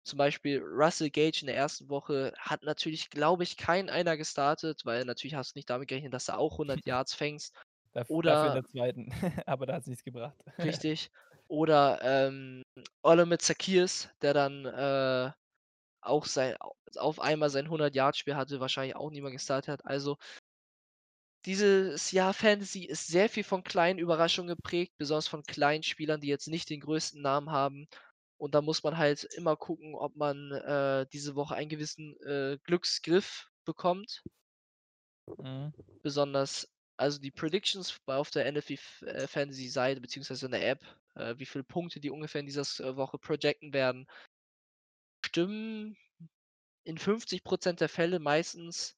Zum Beispiel Russell Gage in der 1. Woche hat natürlich, glaube ich, kein einer gestartet, weil natürlich hast du nicht damit gerechnet, dass du auch 100 (laughs) Yards fängst. Daf dafür in Oder der 2., (laughs) aber da hat's nichts gebracht. Richtig. Oder, ähm, Olamide Zaccheaus, der dann, äh, auch sei au auf einmal sein 100 Yard-Spiel hatte, wahrscheinlich auch niemand gestartet hat. Also dieses Jahr Fantasy ist sehr viel von kleinen Überraschungen geprägt, besonders von kleinen Spielern, die jetzt nicht den größten Namen haben. Und da muss man halt immer gucken, ob man, äh, diese Woche einen gewissen, äh, Glücksgriff bekommt. Mhm. Besonders also die Predictions auf der NFL F äh, Fantasy-Seite beziehungsweise in der App, äh, wie viele Punkte die ungefähr in dieser äh, Woche projecten werden stimmen in 50 % der Fälle meistens.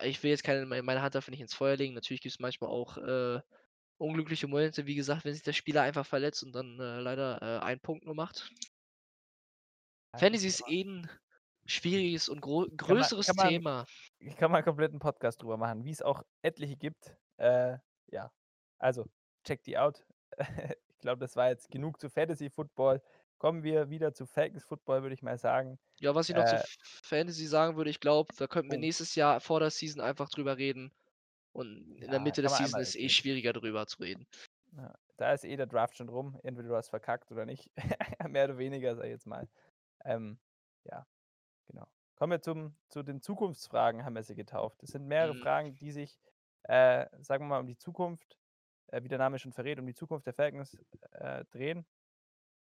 Äh, ich will jetzt keine mei meine Hand dafür nicht ins Feuer legen. Natürlich gibt's manchmal auch, äh, unglückliche Momente, wie gesagt, wenn sich der Spieler einfach verletzt und dann, äh, leider, 1 Punkt nur macht. Fantasy ist ist immer eh 'n schwieriges und gro Kann man größeres kann Thema. kann man kompletten Podcast drüber machen, wie's auch etliche gibt. Äh, ja. Also, check die out. (laughs) Ich glaube, das war jetzt genug zu Fantasy Football. Kommen wir wieder zu Falcons Football, würde ich mal sagen. Ja, was ich noch zu Äh F Fantasy sagen würde, ich glaube, da könnten wir Oh. nächstes Jahr vor der Season einfach drüber reden. Und in der Ja, Mitte der kann man Season ist eh schwieriger, drüber zu reden. Ja, da ist eh der Draft schon rum. Entweder du hast verkackt oder nicht. (laughs) Mehr oder weniger, sage ich jetzt mal. Ähm, ja, genau. Kommen wir zum zu den Zukunftsfragen, haben wir sie getauft. Das sind mehrere Mhm. Fragen, die sich, äh, sagen wir mal, um die Zukunft, äh, wie der Name schon verrät, um die Zukunft der Falcons, äh, drehen.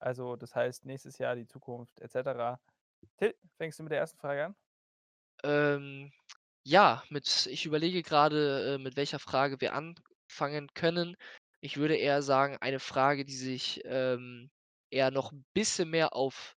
Also, das heißt, nächstes Jahr die Zukunft et cetera. Till, fängst du mit der 1. Frage an? Ähm, ja, mit ich überlege grade, äh, mit welcher Frage wir anfangen können. Ich würde eher sagen, eine Frage, die sich, ähm, eher noch 'n bisschen mehr auf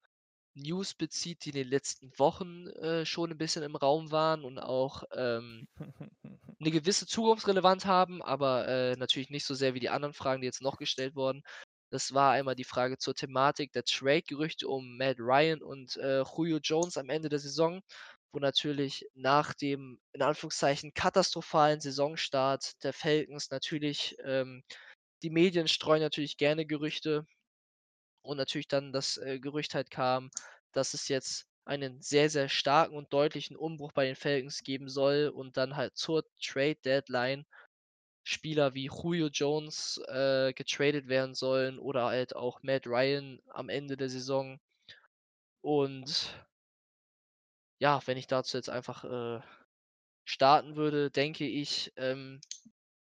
News bezieht, die in den letzten Wochen, äh, schon 'n bisschen im Raum waren und auch, ähm, (laughs) 'ne gewisse Zukunftsrelevanz haben, aber, äh, natürlich nicht so sehr wie die anderen Fragen, die jetzt noch gestellt wurden. Das war einmal die Frage zur Thematik der Trade-Gerüchte um Matt Ryan und, äh, Julio Jones am Ende der Saison, wo natürlich nach dem, in Anführungszeichen, katastrophalen Saisonstart der Falcons natürlich, ähm die Medien streuen natürlich gerne Gerüchte und natürlich dann das, äh, Gerücht halt kam, dass es jetzt einen sehr, sehr starken und deutlichen Umbruch bei den Falcons geben soll und dann halt zur Trade-Deadline Spieler wie Julio Jones, äh, getradet werden sollen oder halt auch Matt Ryan am Ende der Saison. Und ja, wenn ich dazu jetzt einfach, äh, starten würde, denke ich, ähm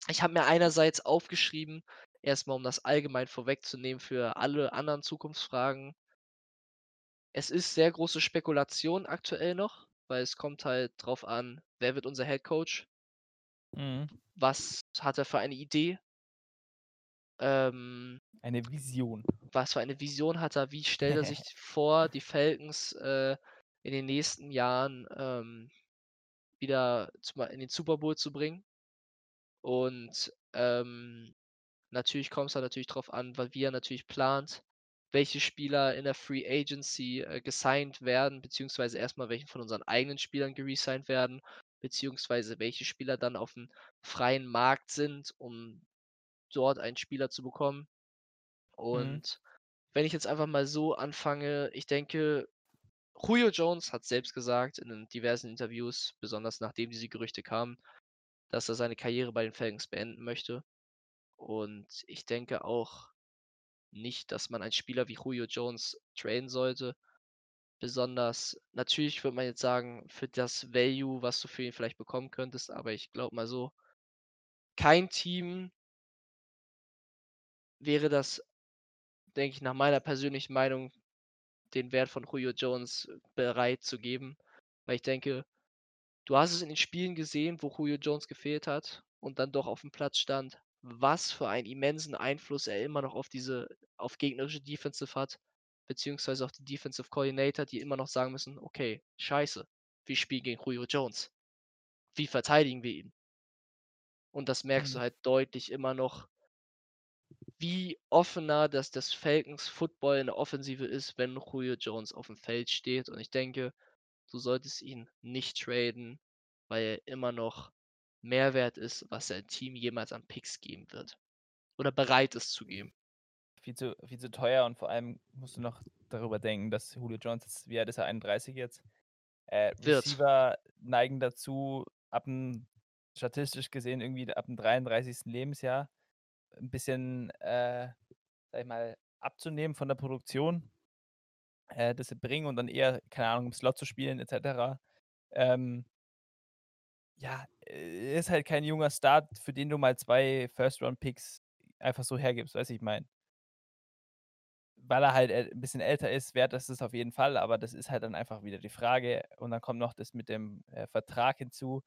ich habe mir einerseits aufgeschrieben, erst mal, um das allgemein vorwegzunehmen für alle anderen Zukunftsfragen es ist sehr große Spekulation aktuell noch, weil es kommt halt drauf an, wer wird unser Head Coach? Mhm. Was hat er für eine Idee? Ähm Eine Vision. was für eine Vision hat er? Wie stellt er sich (laughs) vor, die Falcons, äh, in den nächsten Jahren, ähm, wieder in den Super Bowl zu bringen? Und, ähm, natürlich kommt's da natürlich drauf an, weil wie er natürlich plant, welche Spieler in der Free Agency, äh, gesigned werden, beziehungsweise erst mal welche von unseren eigenen Spielern geresigned werden, beziehungsweise welche Spieler dann auf'm freien Markt sind, um dort einen Spieler zu bekommen. Mhm. Und wenn ich jetzt einfach mal so anfange, ich denke, Julio Jones hat selbst gesagt in diversen Interviews, besonders nachdem diese Gerüchte kamen, dass er seine Karriere bei den Falcons beenden möchte. Und ich denke auch nicht, dass man einen Spieler wie Julio Jones traden sollte. Besonders natürlich würde man jetzt sagen, für das Value, was du für ihn vielleicht bekommen könntest, aber ich glaube mal so kein Team wäre das, denke ich, nach meiner persönlichen Meinung, den Wert von Julio Jones bereit zu geben. Weil ich denke, du hast es in den Spielen gesehen, wo Julio Jones gefehlt hat und dann doch auf dem Platz stand, was für einen immensen Einfluss er immer noch auf diese auf gegnerische Defensive hat, beziehungsweise auch die Defensive Coordinator, die immer noch sagen müssen: „Okay, scheiße, wir spielen gegen Julio Jones. Wie verteidigen wir ihn?“ Und das merkst du Mhm. halt deutlich immer noch wie offener das das Falcons Football in der Offensive ist, wenn Julio Jones aufm Feld steht. Und ich denke, du solltest ihn nicht traden, weil er immer noch mehr wert ist, was sein Team jemals an Picks geben wird oder bereit ist zu geben. Viel zu viel zu teuer und vor allem musst du noch darüber denken, dass Julio Jones jetzt wie alt ist er, 31 jetzt? Äh. Receiver neigen dazu, ab 'n statistisch gesehen irgendwie ab dem 33. Lebensjahr 'n bisschen, äh, sage ich mal, abzunehmen von der Produktion äh, das sie bringen und dann eher, keine Ahnung, im Slot zu spielen et cetera. Ähm ja, äh, ist halt kein junger Star, für den du mal 2 First-Round-Picks einfach so hergibst, wie ich meine? Weil er halt, äh, 'n bisschen älter ist, wert ist es auf jeden Fall, aber das ist halt dann einfach wieder die Frage. Und dann kommt noch das mit dem, äh, Vertrag hinzu.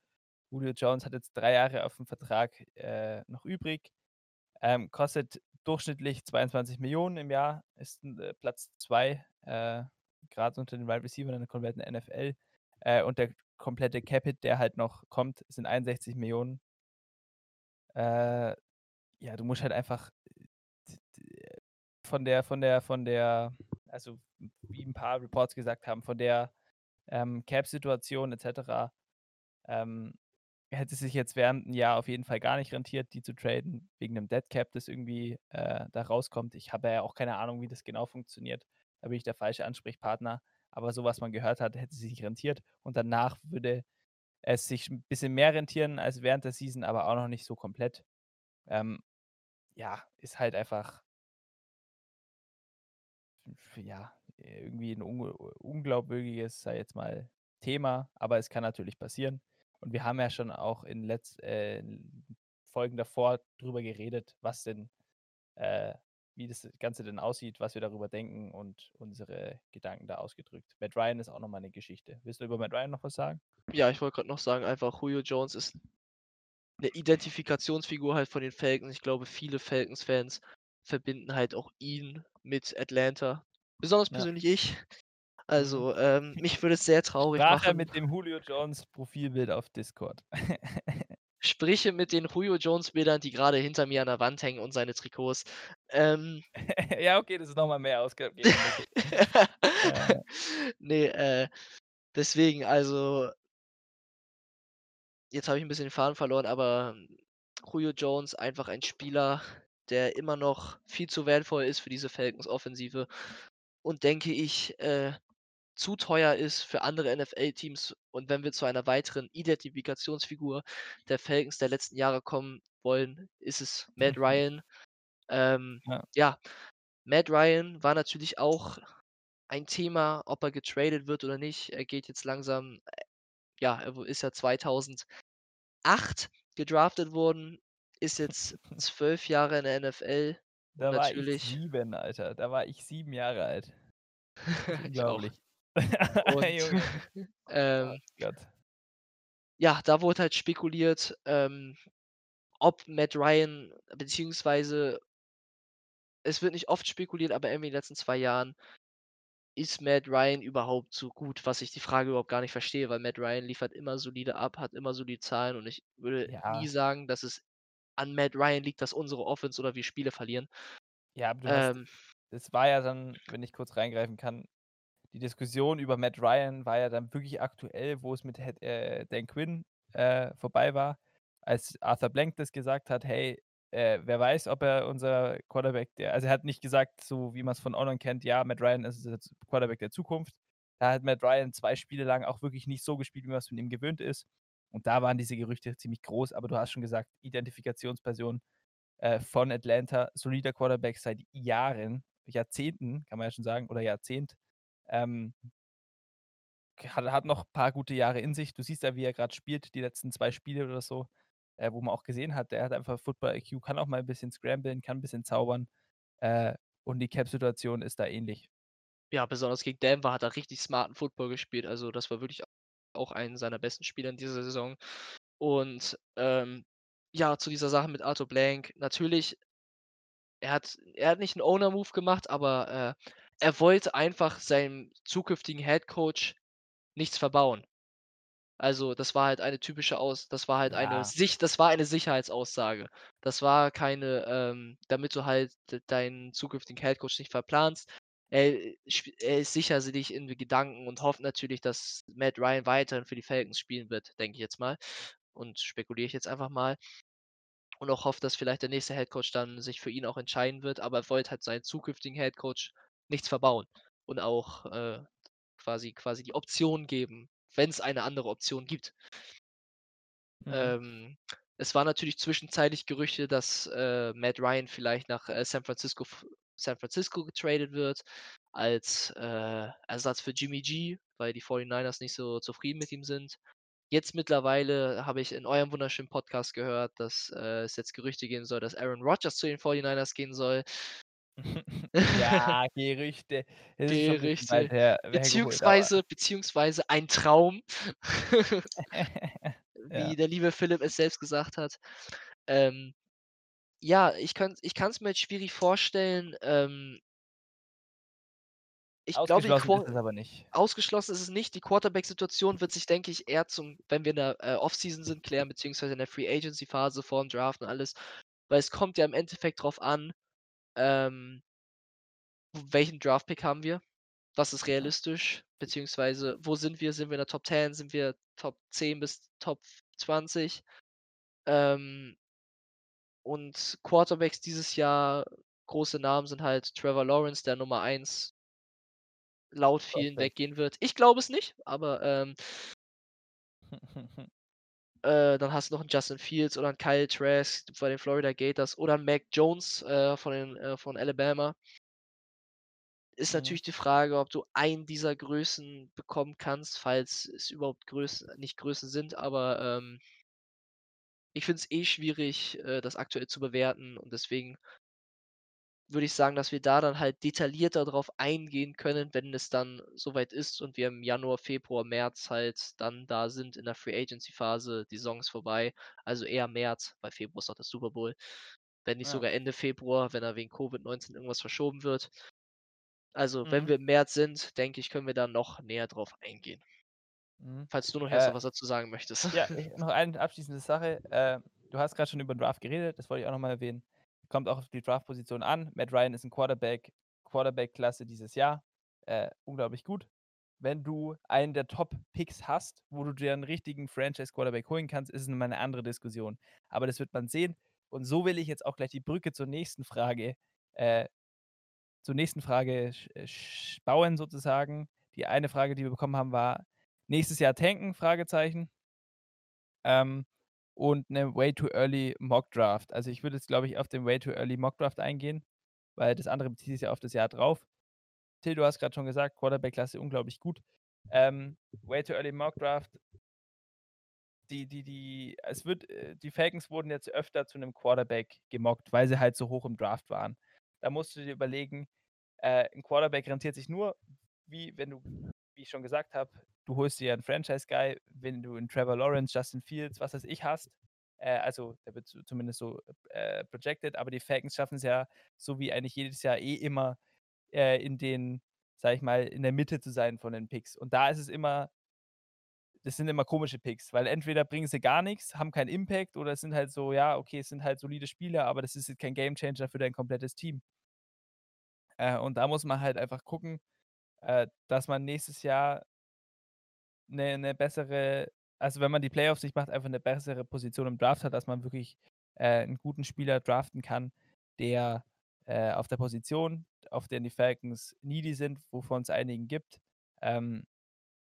Julio Jones hat jetzt 3 Jahre aufm Vertrag, äh, noch übrig, ähm, kostet durchschnittlich 22.000.000 im Jahr, ist äh, Platz 2, äh, grad unter den Wide Receivern in der kompletten NFL. Äh, und der komplette Cap-Hit, der halt noch kommt, sind 61.000.000. Äh, ja, du musst halt einfach von der von der von der also, wie 'n paar Reports gesagt haben, von der, ähm, Cap-Situation et cetera, ähm, hätte sich jetzt während 'n Jahr auf jeden Fall gar nicht rentiert, die zu traden, wegen 'nem Dead Cap, das irgendwie, äh, da rauskommt. Ich habe ja auch keine Ahnung, wie das genau funktioniert. Da bin ich der falsche Ansprechpartner. Aber so, was man gehört hat, hätte sich nicht rentiert. Und danach würde es sich 'n bisschen mehr rentieren als während der Season, aber auch noch nicht so komplett. Ähm, ja, ist halt einfach ja, irgendwie 'n unge unglaubwürdiges, ich jetzt mal, Thema, aber es kann natürlich passieren. Und wir haben ja schon auch in letz äh, Folgen davor drüber geredet, was denn äh, wie das Ganze denn aussieht, was wir darüber denken und unsere Gedanken da ausgedrückt. Matt Ryan ist auch noch mal 'ne Geschichte. Willst du über Matt Ryan noch was sagen? Ja, ich wollte grad noch sagen, einfach Julio Jones ist 'ne Identifikationsfigur halt von den Falcons. Ich glaube, viele Falcons-Fans verbinden halt auch ihn mit Atlanta, besonders Ja. persönlich ich. Mhm. Also, (laughs) ähm, mich würde es sehr traurig Sprach er machen mit dem Julio Jones Profilbild auf Discord. (laughs) Spreche mit den Julio Jones Bildern, die grade hinter mir an der Wand hängen und seine Trikots. Ähm (laughs) Ja, okay, das ist noch mal mehr ausgegeben, okay. Äh (laughs) Ne, äh, deswegen, also jetzt habe ich 'n bisschen den Faden verloren, aber Julio Jones einfach ein Spieler, der immer noch viel zu wertvoll ist für diese Falcons-Offensive und denke ich, äh, zu teuer ist für andere NFL-Teams. Und wenn wir zu einer weiteren Identifikationsfigur der Falcons der letzten Jahre kommen wollen, ist es Matt Ryan. Ähm, Ja. ja, Matt Ryan war natürlich auch ein Thema, ob er getradet wird oder nicht. Er geht jetzt langsam ja, er ist ja 2008 gedraftet worden, ist jetzt (laughs) 12 Jahre in der NFL Da war ich natürlich 7, Alter. Da war ich 7 Jahre alt. (laughs) Unglaublich. (laughs) Und, Junge. Oh ähm Gott. ja, da wurde halt spekuliert, ähm, ob Matt Ryan beziehungsweise es wird nicht oft spekuliert, aber irgendwie in den letzten 2 Jahren ist Matt Ryan überhaupt so gut, was ich die Frage überhaupt gar nicht verstehe, weil Matt Ryan liefert immer solide ab, hat immer solide Zahlen und ich würde nie Ja. sagen, dass es an Matt Ryan liegt, dass unsere Offense oder wir Spiele verlieren. Ja, aber du hast Ähm es war ja dann, wenn ich kurz reingreifen kann die Diskussion über Matt Ryan war ja dann wirklich aktuell, wo es mit äh, Dan Quinn, äh, vorbei war, als Arthur Blank das gesagt hat: „Hey, äh, wer weiß, ob er unser Quarterback der“ also, er hat nicht gesagt, so wie man's von anderen kennt: „Ja, Matt Ryan ist jetzt Quarterback der Zukunft.“ Da hat Matt Ryan 2 Spiele lang auch wirklich nicht so gespielt, wie man's von ihm gewöhnt ist. Und da waren diese Gerüchte ziemlich groß, aber du hast schon gesagt, Identifikationsperson, äh, von Atlanta, solider Quarterback seit Jahren, Jahrzehnten, kann man ja schon sagen oder Jahrzehnt. Ähm hat hat noch paar gute Jahre in sich. Du siehst ja, wie er grad spielt, die letzten 2 Spiele oder so, äh, wo man auch gesehen hat, der hat einfach Football IQ, kann auch mal 'n bisschen scramblen, kann 'n bisschen zaubern, äh, und die Cap-Situation ist da ähnlich. Ja, besonders gegen Denver hat er richtig smarten Football gespielt. Also, das war wirklich auch einen seiner besten Spieler in dieser Saison. Und, ähm, ja, zu dieser Sache mit Arthur Blank, natürlich er hat er hat nicht 'n Owner-Move gemacht, aber, äh, er wollte einfach seinem zukünftigen Head-Coach nichts verbauen. Also, das war halt eine typische Aus das war halt eine Ja. sich das war eine Sicherheitsaussage. Das war keine, ähm damit du halt deinen zukünftigen Head-Coach nicht verplanst. Er er ist sicher sich in Gedanken und hofft natürlich, dass Matt Ryan weiterhin für die Falcons spielen wird, denke ich jetzt mal und spekuliere ich jetzt einfach mal. Und auch hofft, dass vielleicht der nächste Head-Coach dann sich für ihn auch entscheiden wird, aber er wollte halt seinen zukünftigen Head-Coach nichts verbauen und auch, äh, quasi quasi die Option geben, wenn's eine andere Option gibt. Mhm. Ähm, es war natürlich zwischenzeitlich Gerüchte, dass, äh, Matt Ryan vielleicht nach, äh, San Francisco San Francisco getradet wird als, äh, Ersatz für Jimmy G, weil die 49ers nicht so zufrieden mit ihm sind. Jetzt mittlerweile habe ich in eurem wunderschönen Podcast gehört, dass, äh, es jetzt Gerüchte geben soll, dass Aaron Rodgers zu den 49ers gehen soll. Ja, (laughs) Gerüchte. Es Gerüchte, her beziehungsweise beziehungsweise ein Traum, (laughs) (laughs) Ja. wie der liebe Philipp es selbst gesagt hat. Ähm, ja, ich ich kann's mir jetzt schwierig vorstellen, ähm ich glaube, ist es aber nicht. ausgeschlossen ist es nicht. Die Quarterback-Situation wird sich, denke ich, eher zum wenn wir in der, äh, Offseason sind, klären, beziehungsweise in der Free-Agency-Phase vorm Draft und alles. Weil es kommt ja im Endeffekt drauf an, ähm welchen Draft-Pick haben wir? Was ist realistisch? Beziehungsweise wo sind wir? Sind wir in der Top 10? Sind wir Top 10 bis Top 20? Ähm und Quarterbacks dieses Jahr, große Namen sind halt Trevor Lawrence, der Nummer 1 laut vielen Prospect. weggehen wird. Ich glaube es nicht, aber, ähm (laughs) (laughs) äh, dann hast du noch 'n Justin Fields oder 'n Kyle Trask bei den Florida Gators oder 'n Mac Jones, äh, von den äh, von Alabama. Ist Mhm. natürlich die Frage, ob du einen dieser Größen bekommen kannst, falls es überhaupt Größen nicht Größen sind, aber, ähm ich finde es eh schwierig, äh, das aktuell zu bewerten und deswegen würde ich sagen, dass wir da dann halt detaillierter drauf eingehen können, wenn es dann so weit ist und wir im Januar, Februar, März halt dann da sind in der Free-Agency-Phase. Die Saison ist vorbei, also eher März, weil Februar ist doch der Super Bowl. Wenn nicht Ja. sogar Ende Februar, wenn da wegen Covid-19 irgendwas verschoben wird. Also, wenn Mhm. wir im März sind, denke ich, können wir da noch näher drauf eingehen. Mhm. Falls du noch Äh was dazu sagen möchtest. Ja, (laughs) noch eine abschließende Sache. Äh, du hast grad schon über 'n Draft geredet, das wollte ich auch noch mal erwähnen. Kommt auch auf die Draftposition an. Matt Ryan ist 'n Quarterback Quarterback-Klasse dieses Jahr, äh, unglaublich gut. Wenn du einen der Top-Picks hast, wo du dir 'n richtigen Franchise-Quarterback holen kannst, ist es noch mal 'ne andere Diskussion. Aber das wird man sehen. Und so will ich jetzt auch gleich die Brücke zur nächsten Frage äh, zur nächsten Frage sch bauen sozusagen. Die eine Frage, die wir bekommen haben, war: „Nächstes Jahr tanken?“ Fragezeichen. Ähm, und 'ne Way Too Early Mock Draft. Also, ich würde jetzt, glaube ich, auf den Way Too Early Mock Draft eingehen, weil das andere bezieht sich ja auf das Jahr drauf. Till, du hast grad schon gesagt, Quarterback-Klasse unglaublich gut. Ähm, Way Too Early Mock Draft die die die es wird äh, die Falcons wurden jetzt öfter zu 'nem Quarterback gemockt, weil sie halt so hoch im Draft waren. Da musst du dir überlegen, äh, 'n Quarterback rentiert sich nur, wie wenn du wie ich schon gesagt habe, du holst dir 'n Franchise-Guy, wenn du 'n Trevor Lawrence, Justin Fields, was weiß ich, hast. Äh, also, der wird zu zumindest so, äh, projected, aber die Falcons schaffen's ja, so wie eigentlich jedes Jahr eh immer, äh, in den sage ich mal, in der Mitte zu sein von den Picks. Und da ist es immer das sind immer komische Picks, weil entweder bringen sie gar nix, haben keinen Impact oder es sind halt so, ja, okay, es sind halt solide Spieler, aber das ist jetzt kein Gamechanger für dein komplettes Team. Äh, und da muss man halt einfach gucken, äh, dass man nächstes Jahr 'ne 'ne bessere also, wenn man die Playoffs nicht macht, einfach 'ne bessere Position im Draft hat, dass man wirklich, äh, 'n guten Spieler draften kann, der, äh, auf der Position, auf der die Falcons needy sind, wovon's einigen gibt, ähm,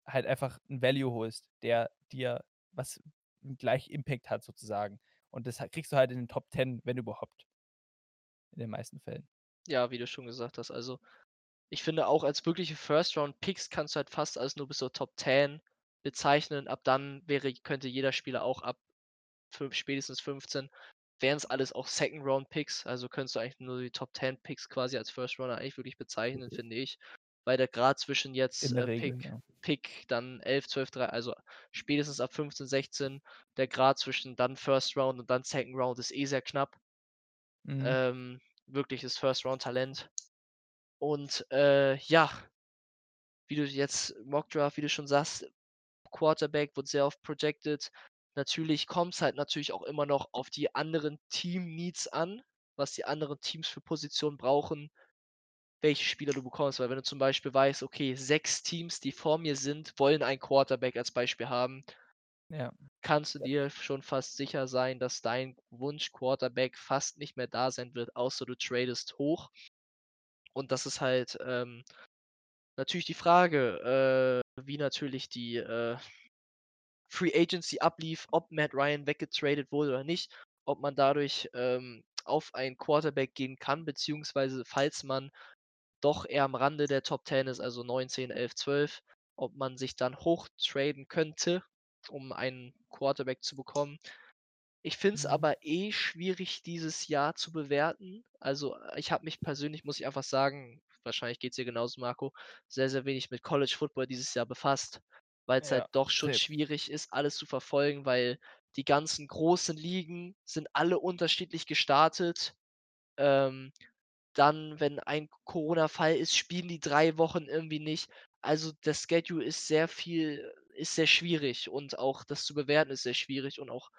halt einfach 'n Value holst, der dir was gleich Impact hat sozusagen. Und das kriegst du halt in den Top 10, wenn überhaupt. In den meisten Fällen. Ja, wie du schon gesagt hast, also Ich finde auch als wirkliche First-Round-Picks kannst du halt fast alles nur bis zur Top 10 bezeichnen. Ab dann wäre könnte jeder Spieler auch ab fünf spätestens 15 wären's alles auch Second-Round-Picks. Also könntest du eigentlich nur die Top 10 Picks quasi als First Rounder eigentlich wirklich bezeichnen, finde ich. Weil der Grad zwischen jetzt, äh, Regel, Pick ja. Pick dann 11, 12, 3 also spätestens ab 15, 16, der Grad zwischen dann First Round und dann Second Round ist eh sehr knapp. Mhm. Ähm, wirkliches First-Round-Talent. Und, äh, ja wie du jetzt Mock Draft, wie du schon sagst, Quarterback wird sehr oft projected. Natürlich kommt's halt natürlich auch immer noch auf die anderen Team-Needs an, was die anderen Teams für Positionen brauchen, welche Spieler du bekommst. Weil wenn du zum Beispiel weißt, okay, 6 Teams, die vor mir sind, wollen einen Quarterback als Beispiel haben Ja. kannst du dir schon fast sicher sein, dass dein Wunsch-Quarterback fast nicht mehr da sein wird, außer du tradest hoch. Und das ist halt, ähm, natürlich die Frage, äh, wie natürlich die, äh Free Agency ablief, ob Matt Ryan weggetradet wurde oder nicht, ob man dadurch, ähm, auf einen Quarterback gehen kann, beziehungsweise falls man doch eher am Rande der Top 10 ist, also 9, 10, 11, 12, ob man sich dann hochtraden könnte, um einen Quarterback zu bekommen. Ich finde es Mhm. aber eh schwierig, dieses Jahr zu bewerten. Also, äh, ich habe mich persönlich, muss ich einfach sagen, wahrscheinlich geht's dir genauso, Marco, sehr, sehr wenig mit College Football dieses Jahr befasst, weil's halt Ja, doch schon same. schwierig ist, alles zu verfolgen, weil die ganzen großen Ligen sind alle unterschiedlich gestartet. Ähm, dann, wenn ein Corona-Fall ist, spielen die 3 Wochen irgendwie nicht. Also, der Schedule ist sehr viel ist sehr schwierig und auch das zu bewerten ist sehr schwierig und auch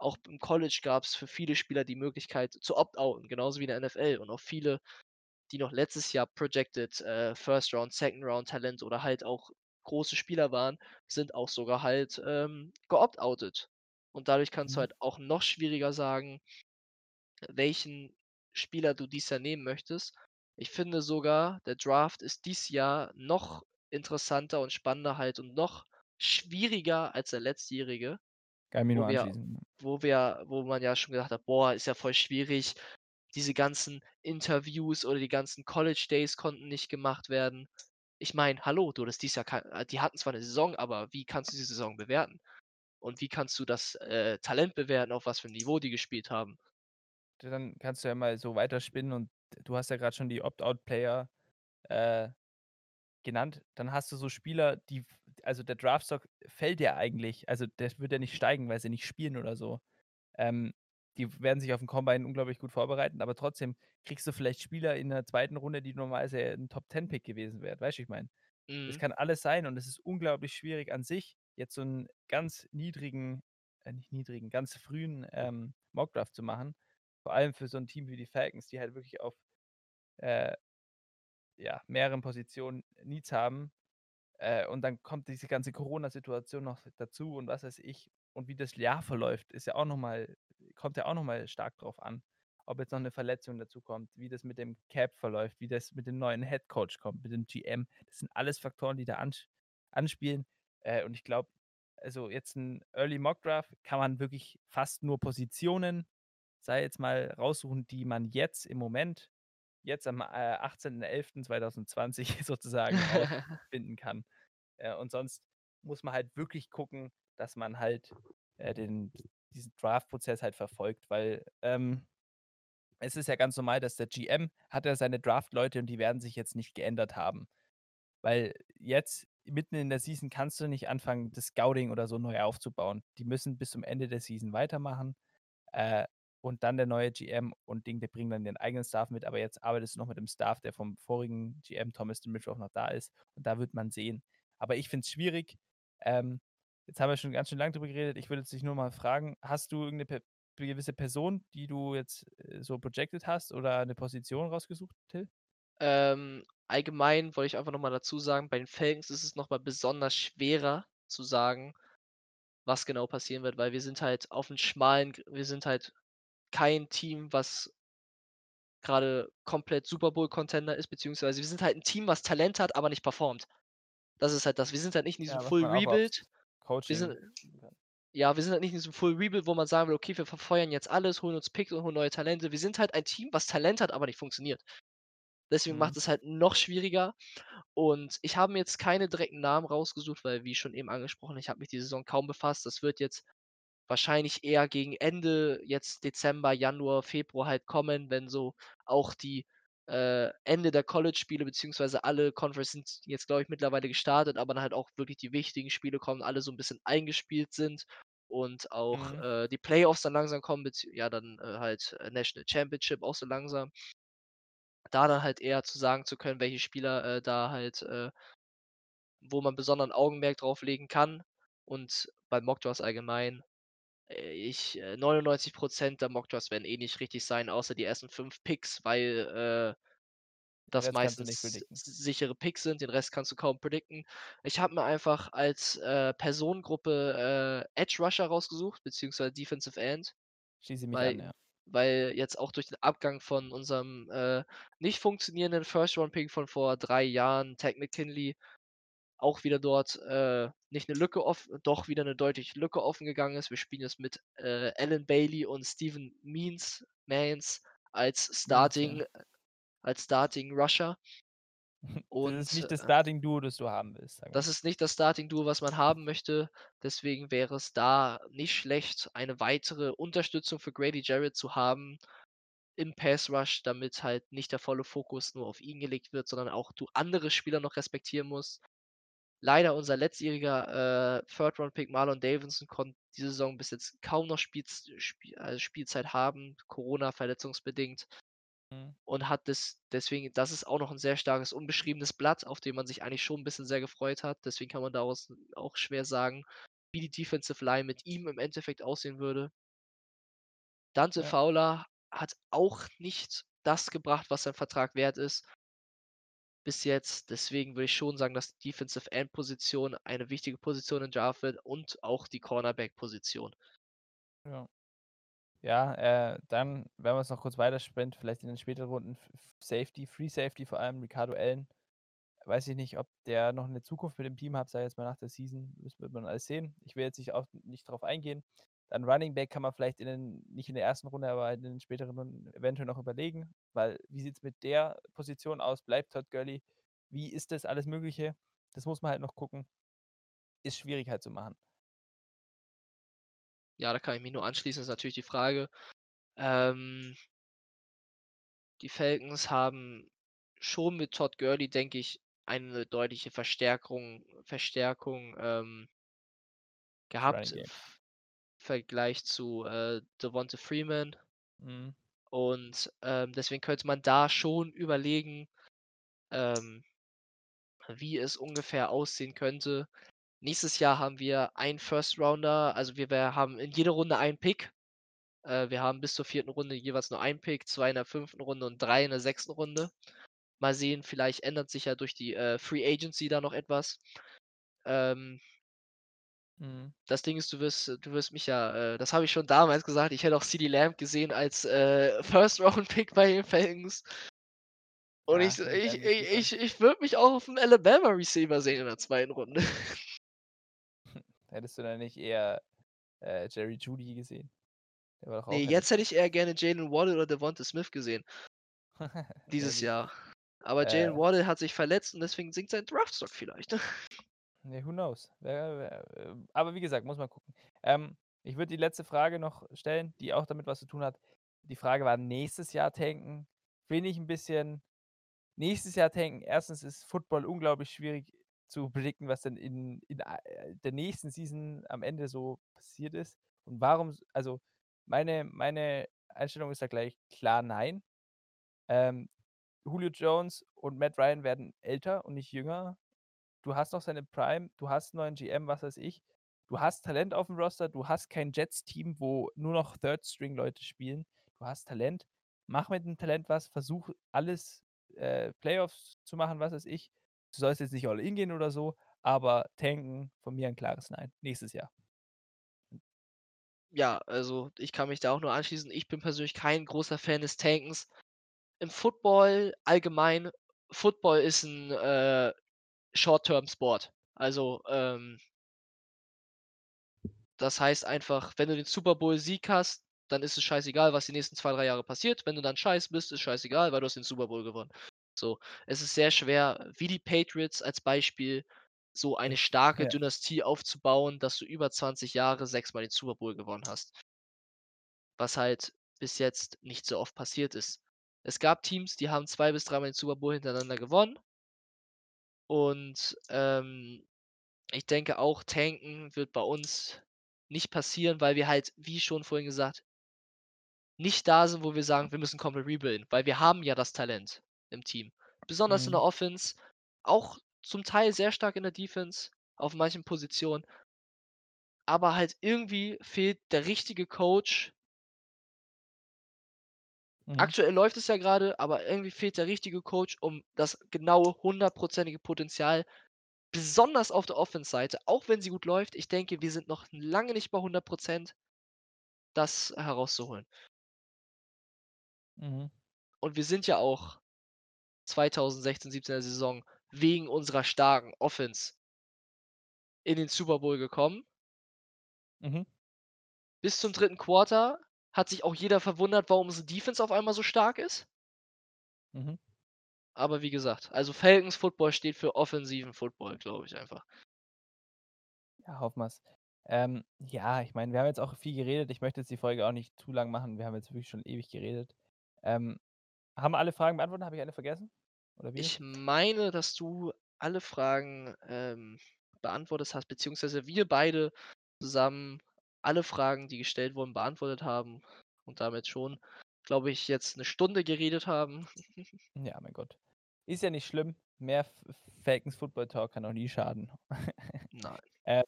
auch im College gab's für viele Spieler die Möglichkeit zu opt-outen, genauso wie in der NFL und auch viele, die noch letztes Jahr projected, äh, First Round, Second Round Talent oder halt auch große Spieler waren, sind auch sogar halt, ähm, geopt-outet. Und dadurch kannst du Mhm. halt auch noch schwieriger sagen welchen Spieler du dies Jahr nehmen möchtest. Ich finde sogar, der Draft ist dies Jahr noch interessanter und spannender halt und noch schwieriger als der letztjährige, Kann ich wo nur wir wo wir wo man ja schon gedacht hat: „Boah, ist ja voll schwierig.“ Diese ganzen Interviews oder die ganzen College Days konnten nicht gemacht werden. Ich meine, hallo, du hattest dieses Jahr äh, die hatten zwar 'ne Saison, aber wie kannst du die Saison bewerten? Und wie kannst du das, äh, Talent bewerten, auf was für 'n Niveau die gespielt haben? Dann kannst du ja mal so weiterspinnen und du hast ja grad schon die Opt-out-Player, äh, genannt. Dann hast du so Spieler, die also der Draftstock fällt ja eigentlich also der wird ja nicht steigen, weil sie nicht spielen oder so. Ähm, die werden sich auf 'n Combine unglaublich gut vorbereiten, aber trotzdem kriegst du vielleicht Spieler in der 2. Runde, die normalerweise 'n Top-10-Pick gewesen wären. Weißt du, ich meine? Das Mhm. kann alles sein und es ist unglaublich schwierig an sich, jetzt so 'n ganz niedrigen äh, nicht niedrigen, ganz frühen, ähm, Mock-Draft zu machen. Vor allem für so 'n Team wie die Falcons, die halt wirklich auf, äh ja, mehreren Positionen Needs haben. Äh, und dann kommt diese ganze Corona-Situation noch dazu und was weiß ich. Und wie das Jahr verläuft, ist ja auch noch mal kommt ja auch noch mal stark drauf an, ob jetzt noch 'ne Verletzung dazukommt, wie das mit dem Cap verläuft, wie das mit dem neuen Head-Coach kommt, mit dem GM. Das sind alles Faktoren, die da ansch anspielen. Äh, und ich glaube, also jetzt 'n Early Mock Draft kann man wirklich fast nur Positionen, sage jetzt mal, raussuchen, die man jetzt im Moment jetzt am, äh, 18.11.2020 (laughs) sozusagen rausfinden (laughs) kann. Äh, und sonst muss man halt wirklich gucken, dass man halt, äh, den diesen Draft-Prozess halt verfolgt, weil, ähm, es ist ja ganz normal, dass der GM hat ja seine Draft-Leute und die werden sich jetzt nicht geändert haben. Weil jetzt mitten in der Season kannst du nicht anfangen, das Scouting oder so neu aufzubauen. Die müssen bis zum Ende der Season weitermachen, äh, und dann der neue GM und Ding, die bringen dann ihren eigenen Staff mit, aber jetzt arbeitest du noch mit dem Staff, der vom vorigen GM Thomas Dimitroff noch da ist und da wird man sehen. Aber ich finde es schwierig. Ähm, jetzt haben wir schon ganz schön lang drüber geredet. Ich würde dich nur mal fragen, hast du irgend 'ne pe gewisse Person, die du jetzt, äh, so projected hast oder 'ne Position rausgesucht, Till? Ähm, allgemein wollte ich einfach noch mal dazu sagen, bei den Falcons ist es noch mal besonders schwerer zu sagen, was genau passieren wird, weil wir sind halt auf 'n schmalen wir sind halt kein Team, was grade komplett Super Bowl Contender ist, beziehungsweise wir sind halt 'n Team, was Talent hat, aber nicht performt. Das ist halt das. Wir sind halt nicht in diesem Ja, Full Rebuild. Wir sind ja, wir sind halt nicht in diesem Full Rebuild, wo man sagen will: „Okay, wir verfeuern jetzt alles, holen uns Picks und holen neue Talente.“ Wir sind halt ein Team, was Talent hat, aber nicht funktioniert. Deswegen Mhm. macht es halt noch schwieriger. Und ich habe mir jetzt keine direkten Namen rausgesucht, weil wie schon eben angesprochen, ich habe mich die Saison kaum befasst. Das wird jetzt wahrscheinlich eher gegen Ende jetzt Dezember, Januar, Februar halt kommen, wenn so auch die, äh, Ende der College-Spiele beziehungsweise alle Conference sind jetzt, glaube ich, mittlerweile gestartet, aber dann halt auch wirklich die wichtigen Spiele kommen, alle so 'n bisschen eingespielt sind und auch, Mhm. äh, die Playoffs dann langsam kommen, ja, dann, äh, halt, äh, National Championship auch so langsam. Da dann halt eher zu sagen zu können, welche Spieler, äh, da halt, äh wo man besonderen Augenmerk drauf legen kann. Und bei Mock Drafts allgemein, ich äh, 99% der Mock Drafts werden eh nicht richtig sein, außer die ersten 5 Picks, weil, äh, das Rest meistens sichere Picks sind, den Rest kannst du kaum predikten. Ich habe mir einfach als, äh, Personengruppe, äh, Edge Rusher rausgesucht, beziehungsweise Defensive End, Schieße mich an, weil ja. weil jetzt auch durch den Abgang von unserem, äh, nicht funktionierenden First Round Pick von vor 3 Jahren, Takk McKinley, auch wieder dort, äh, nicht 'ne Lücke off doch wieder 'ne deutliche Lücke offen gegangen ist. Wir spielen jetzt mit, äh, Allen Bailey und Steven Means Mans als. Starting als Starting Rusher. (laughs) Das ist Und, nicht das äh Starting-Duo, das du haben willst, das ist nicht das Starting-Duo, was man haben möchte. Deswegen wäre es da nicht schlecht, eine weitere Unterstützung für Grady Jarrett zu haben im Pass Rush, damit halt nicht der volle Fokus nur auf ihn gelegt wird, sondern auch du andere Spieler noch respektieren musst. Leider unser letztjähriger, äh, Third Round Pick Marlon Davidson konnte diese Saison bis jetzt kaum noch Spielz Spiel äh, Spielzeit haben, Corona verletzungsbedingt Mhm. und hat des deswegen das ist auch noch 'n sehr starkes unbeschriebenes Blatt, auf dem man sich eigentlich schon 'n bisschen sehr gefreut hat. Deswegen kann man daraus auch schwer sagen, wie die Defensive Line mit ihm im Endeffekt aussehen würde. Dante Ja. Fowler hat auch nicht das gebracht, was sein Vertrag wert ist bis jetzt. Deswegen würde ich schon sagen, dass die Defensive End Position eine wichtige Position im Draft wird und auch die Cornerback-Position. Ja. Ja, äh, dann, wenn wir es noch kurz weiterspinnen, vielleicht in den späteren Runden Safety, Free Safety vor allem, Ricardo Allen. Weiß ich nicht, ob der noch 'ne Zukunft mit dem Team hat, ich jetzt mal nach der Season. Das wird man alles sehen. Ich will jetzt nicht auch nicht drauf eingehen. Dann Running Back kann man vielleicht in den nicht in der 1. Runde, aber in den späteren Runden eventuell noch überlegen, weil wie sieht's mit der Position aus? Bleibt Todd Gurley? Wie ist das alles Mögliche? Das muss man halt noch gucken. Ist schwierig halt zu machen. Ja, da kann ich mich nur anschließen, ist natürlich die Frage. Ähm die Falcons haben schon mit Todd Gurley, denke ich, eine deutliche Verstärkrung Verstärkung, ähm Das gehabt v Vergleich zu, äh, Devonta Freeman. Mhm. Und, ähm, deswegen könnte man da schon überlegen, ähm wie es ungefähr aussehen könnte. Nächstes Jahr haben wir einen First Rounder, also wir wir haben in jeder Runde einen Pick. Äh, wir haben bis zur 4. Runde jeweils nur einen Pick, 2 in der 5. Runde und 3 in der 6. Runde. Mal sehen, vielleicht ändert sich ja durch die, äh, Free Agency da noch etwas. Ähm. Das Ding ist, du wirst du wirst mich ja, äh das habe ich schon damals gesagt, ich hätte auch CeeDee Lamb gesehen als, äh, (laughs) First Round Pick bei den Falcons. Und Ja, ich ich ich ich ich würde mich auch auf'm Alabama Receiver sehen in der 2. Runde. (laughs) Hättest du da nicht eher, äh, Jerry Jeudy gesehen? Der Ne, auch jetzt hätte ich eher gerne Jaylen Waddle oder Devonta Smith gesehen. (laughs) Dieses. Jahr. Aber Jaylen Äh Waddle hat sich verletzt und deswegen sinkt sein Draftstock vielleicht. Ne, who knows? Äh, aber wie gesagt, muss man gucken. Ähm, ich würde die letzte Frage noch stellen, die auch damit was zu tun hat. Die Frage war: „Nächstes Jahr tanken?“ Finde ich 'n bisschen nächstes Jahr tanken, 1. ist Football unglaublich schwierig zu predikten, was denn in in äh, der nächsten Season am Ende so passiert ist. Und warum also, meine meine Einstellung ist da gleich klar nein. Ähm, Julio Jones und Matt Ryan werden älter und nicht jünger. Du hast noch seine Prime, du hast 'n neuen GM, was weiß ich. Du hast Talent auf'm Roster, du hast kein Jets-Team, wo nur noch Third-String-Leute spielen. Du hast Talent. Mach mit dem Talent was, versuch alles, äh, Playoffs zu machen, was weiß ich. Du sollst jetzt nicht all in gehen oder so, aber tanken, von mir 'n klares Nein, nächstes Jahr. Ja, also, ich kann mich da auch nur anschließen. Ich bin persönlich kein großer Fan des Tankens. Im Football allgemein Football ist 'n, äh, Short-Term-Sport. Also, ähm das heißt einfach, wenn du den Super-Bowl-Sieg hast, dann ist es scheißegal, was die nächsten 2, 3 Jahre passiert. Wenn du dann scheiße bist, ist scheißegal, weil du hast den Super Bowl gewonnen. So, es ist sehr schwer, wie die Patriots als Beispiel, so eine starke Ja. Dynastie aufzubauen, dass du über 20 Jahre sechsmal den Super Bowl gewonnen hast. Was halt bis jetzt nicht so oft passiert ist. Es gab Teams, die haben 2 bis dreimal den Super Bowl hintereinander gewonnen. Und, ähm, ich denke auch, tanken wird bei uns nicht passieren, weil wir halt, wie schon vorhin gesagt nicht da sind, wo wir sagen: „Wir müssen komplett rebuilden“, weil wir haben ja das Talent im Team. Besonders in Mhm. der Offense, auch zum Teil sehr stark in der Defense auf manchen Positionen. Aber halt irgendwie fehlt der richtige Coach. Mhm. Aktuell läuft es ja grade, aber irgendwie fehlt der richtige Coach, um das genaue hundertprozentige Potenzial, besonders auf der Offense-Seite, auch wenn sie gut läuft ich denke, wir sind noch lange nicht bei 100 %, das herauszuholen. Mhm. Und wir sind ja auch 2016, 17er Saison wegen unserer starken Offense in den Super Bowl gekommen. Mhm. Bis zum 3. Quarter hat sich auch jeder verwundert, warum unsere Defense auf einmal so stark ist. Mhm. Aber wie gesagt, also Falcons Football steht für offensiven Football, glaube ich einfach. Ja, hoffen wir's. Ähm, ja, ich meine, wir haben jetzt auch viel geredet. Ich möchte jetzt die Folge auch nicht zu lang machen. Wir haben jetzt wirklich schon ewig geredet. Ähm, haben wir alle Fragen beantwortet? Habe ich eine vergessen? Oder wie? Ich meine, dass du alle Fragen, ähm, beantwortet hast, beziehungsweise wir beide zusammen alle Fragen, die gestellt wurden, beantwortet haben und damit schon, glaube ich, jetzt 'ne Stunde geredet haben. (laughs) Ja, mein Gott. Ist ja nicht schlimm. Mehr Falcons Football Talk kann auch nie schaden. (laughs) Nein. Ähm,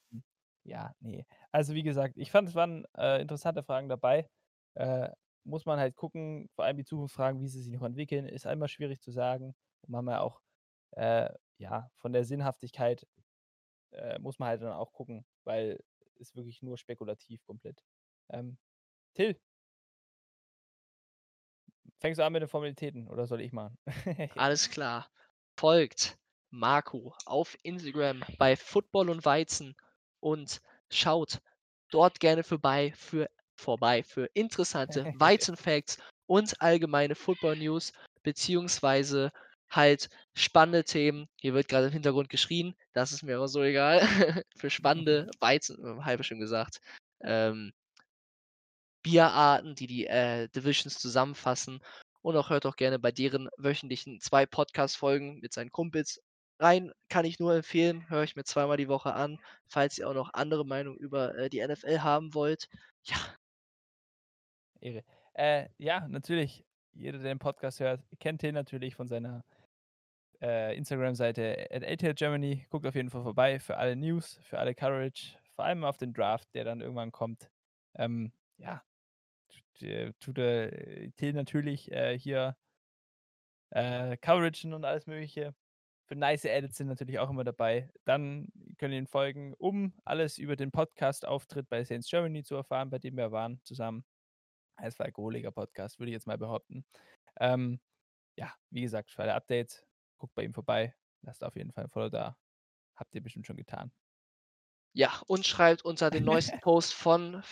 ja, ne. Also, wie gesagt, ich fand, es waren, äh, interessante Fragen dabei. Äh, muss man halt gucken, vor allem die Zukunftsfragen, wie sie sich noch entwickeln, ist einmal schwierig zu sagen. Manchmal auch, äh, ja, von der Sinnhaftigkeit, äh, muss man halt dann auch gucken, weil ist wirklich nur spekulativ komplett. Ähm, Till fängst du an mit den Formalitäten oder soll ich machen? (laughs) Alles klar. Folgt Marco auf Instagram bei Football und Weizen und schaut dort gerne vorbei für vorbei für interessante (laughs) Weizen-Facts und allgemeine Football-News, beziehungsweise halt spannende Themen. Hier wird grade im Hintergrund geschrien, das ist mir aber so egal. (laughs) Für spannende Weizen äh, habe ich schon gesagt, ähm Bierarten, die die, äh, Divisions zusammenfassen. Und auch hört doch gerne bei deren wöchentlichen 2 Podcast-Folgen mit seinen Kumpels rein. Kann ich nur empfehlen, höre ich mir zweimal die Woche an, falls ihr auch noch andere Meinung über, äh, die NFL haben wollt. Ja. Ehre. Äh, ja, natürlich. Jeder, der den Podcast hört, kennt Till natürlich von seiner, äh, Instagram-Seite @ATLGermany. Guckt auf jeden Fall vorbei für alle News, für alle Coverage, vor allem auf den Draft, der dann irgendwann kommt. Ähm, ja, äh, tut, äh, Till natürlich, äh, hier äh, coveragen und alles Mögliche. Für nice Edits sind natürlich auch immer dabei. Dann könnt ihr ihm folgen, um alles über den Podcast-Auftritt bei Saints Germany zu erfahren, bei dem wir waren zusammen. Es war Podcast, würde ich jetzt mal behaupten. Ähm, ja, wie gesagt, für alle Updates, guckt bei ihm vorbei. Lasst auf jeden Fall 'n Follow da. Habt ihr bestimmt schon getan. Ja, und schreibt unter den neuesten (laughs) Post von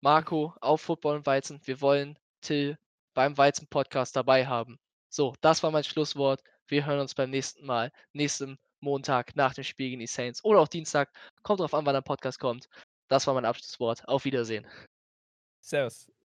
Marco auf Football und Weizen: „Wir wollen Till beim Weizen-Podcast dabei haben.“ So, das war mein Schlusswort. Wir hören uns beim nächsten Mal, nächsten Montag nach dem Spiel gegen die Saints oder auch Dienstag. Kommt drauf an, wann der Podcast kommt. Das war mein Abschlusswort. Auf Wiedersehen. Servus.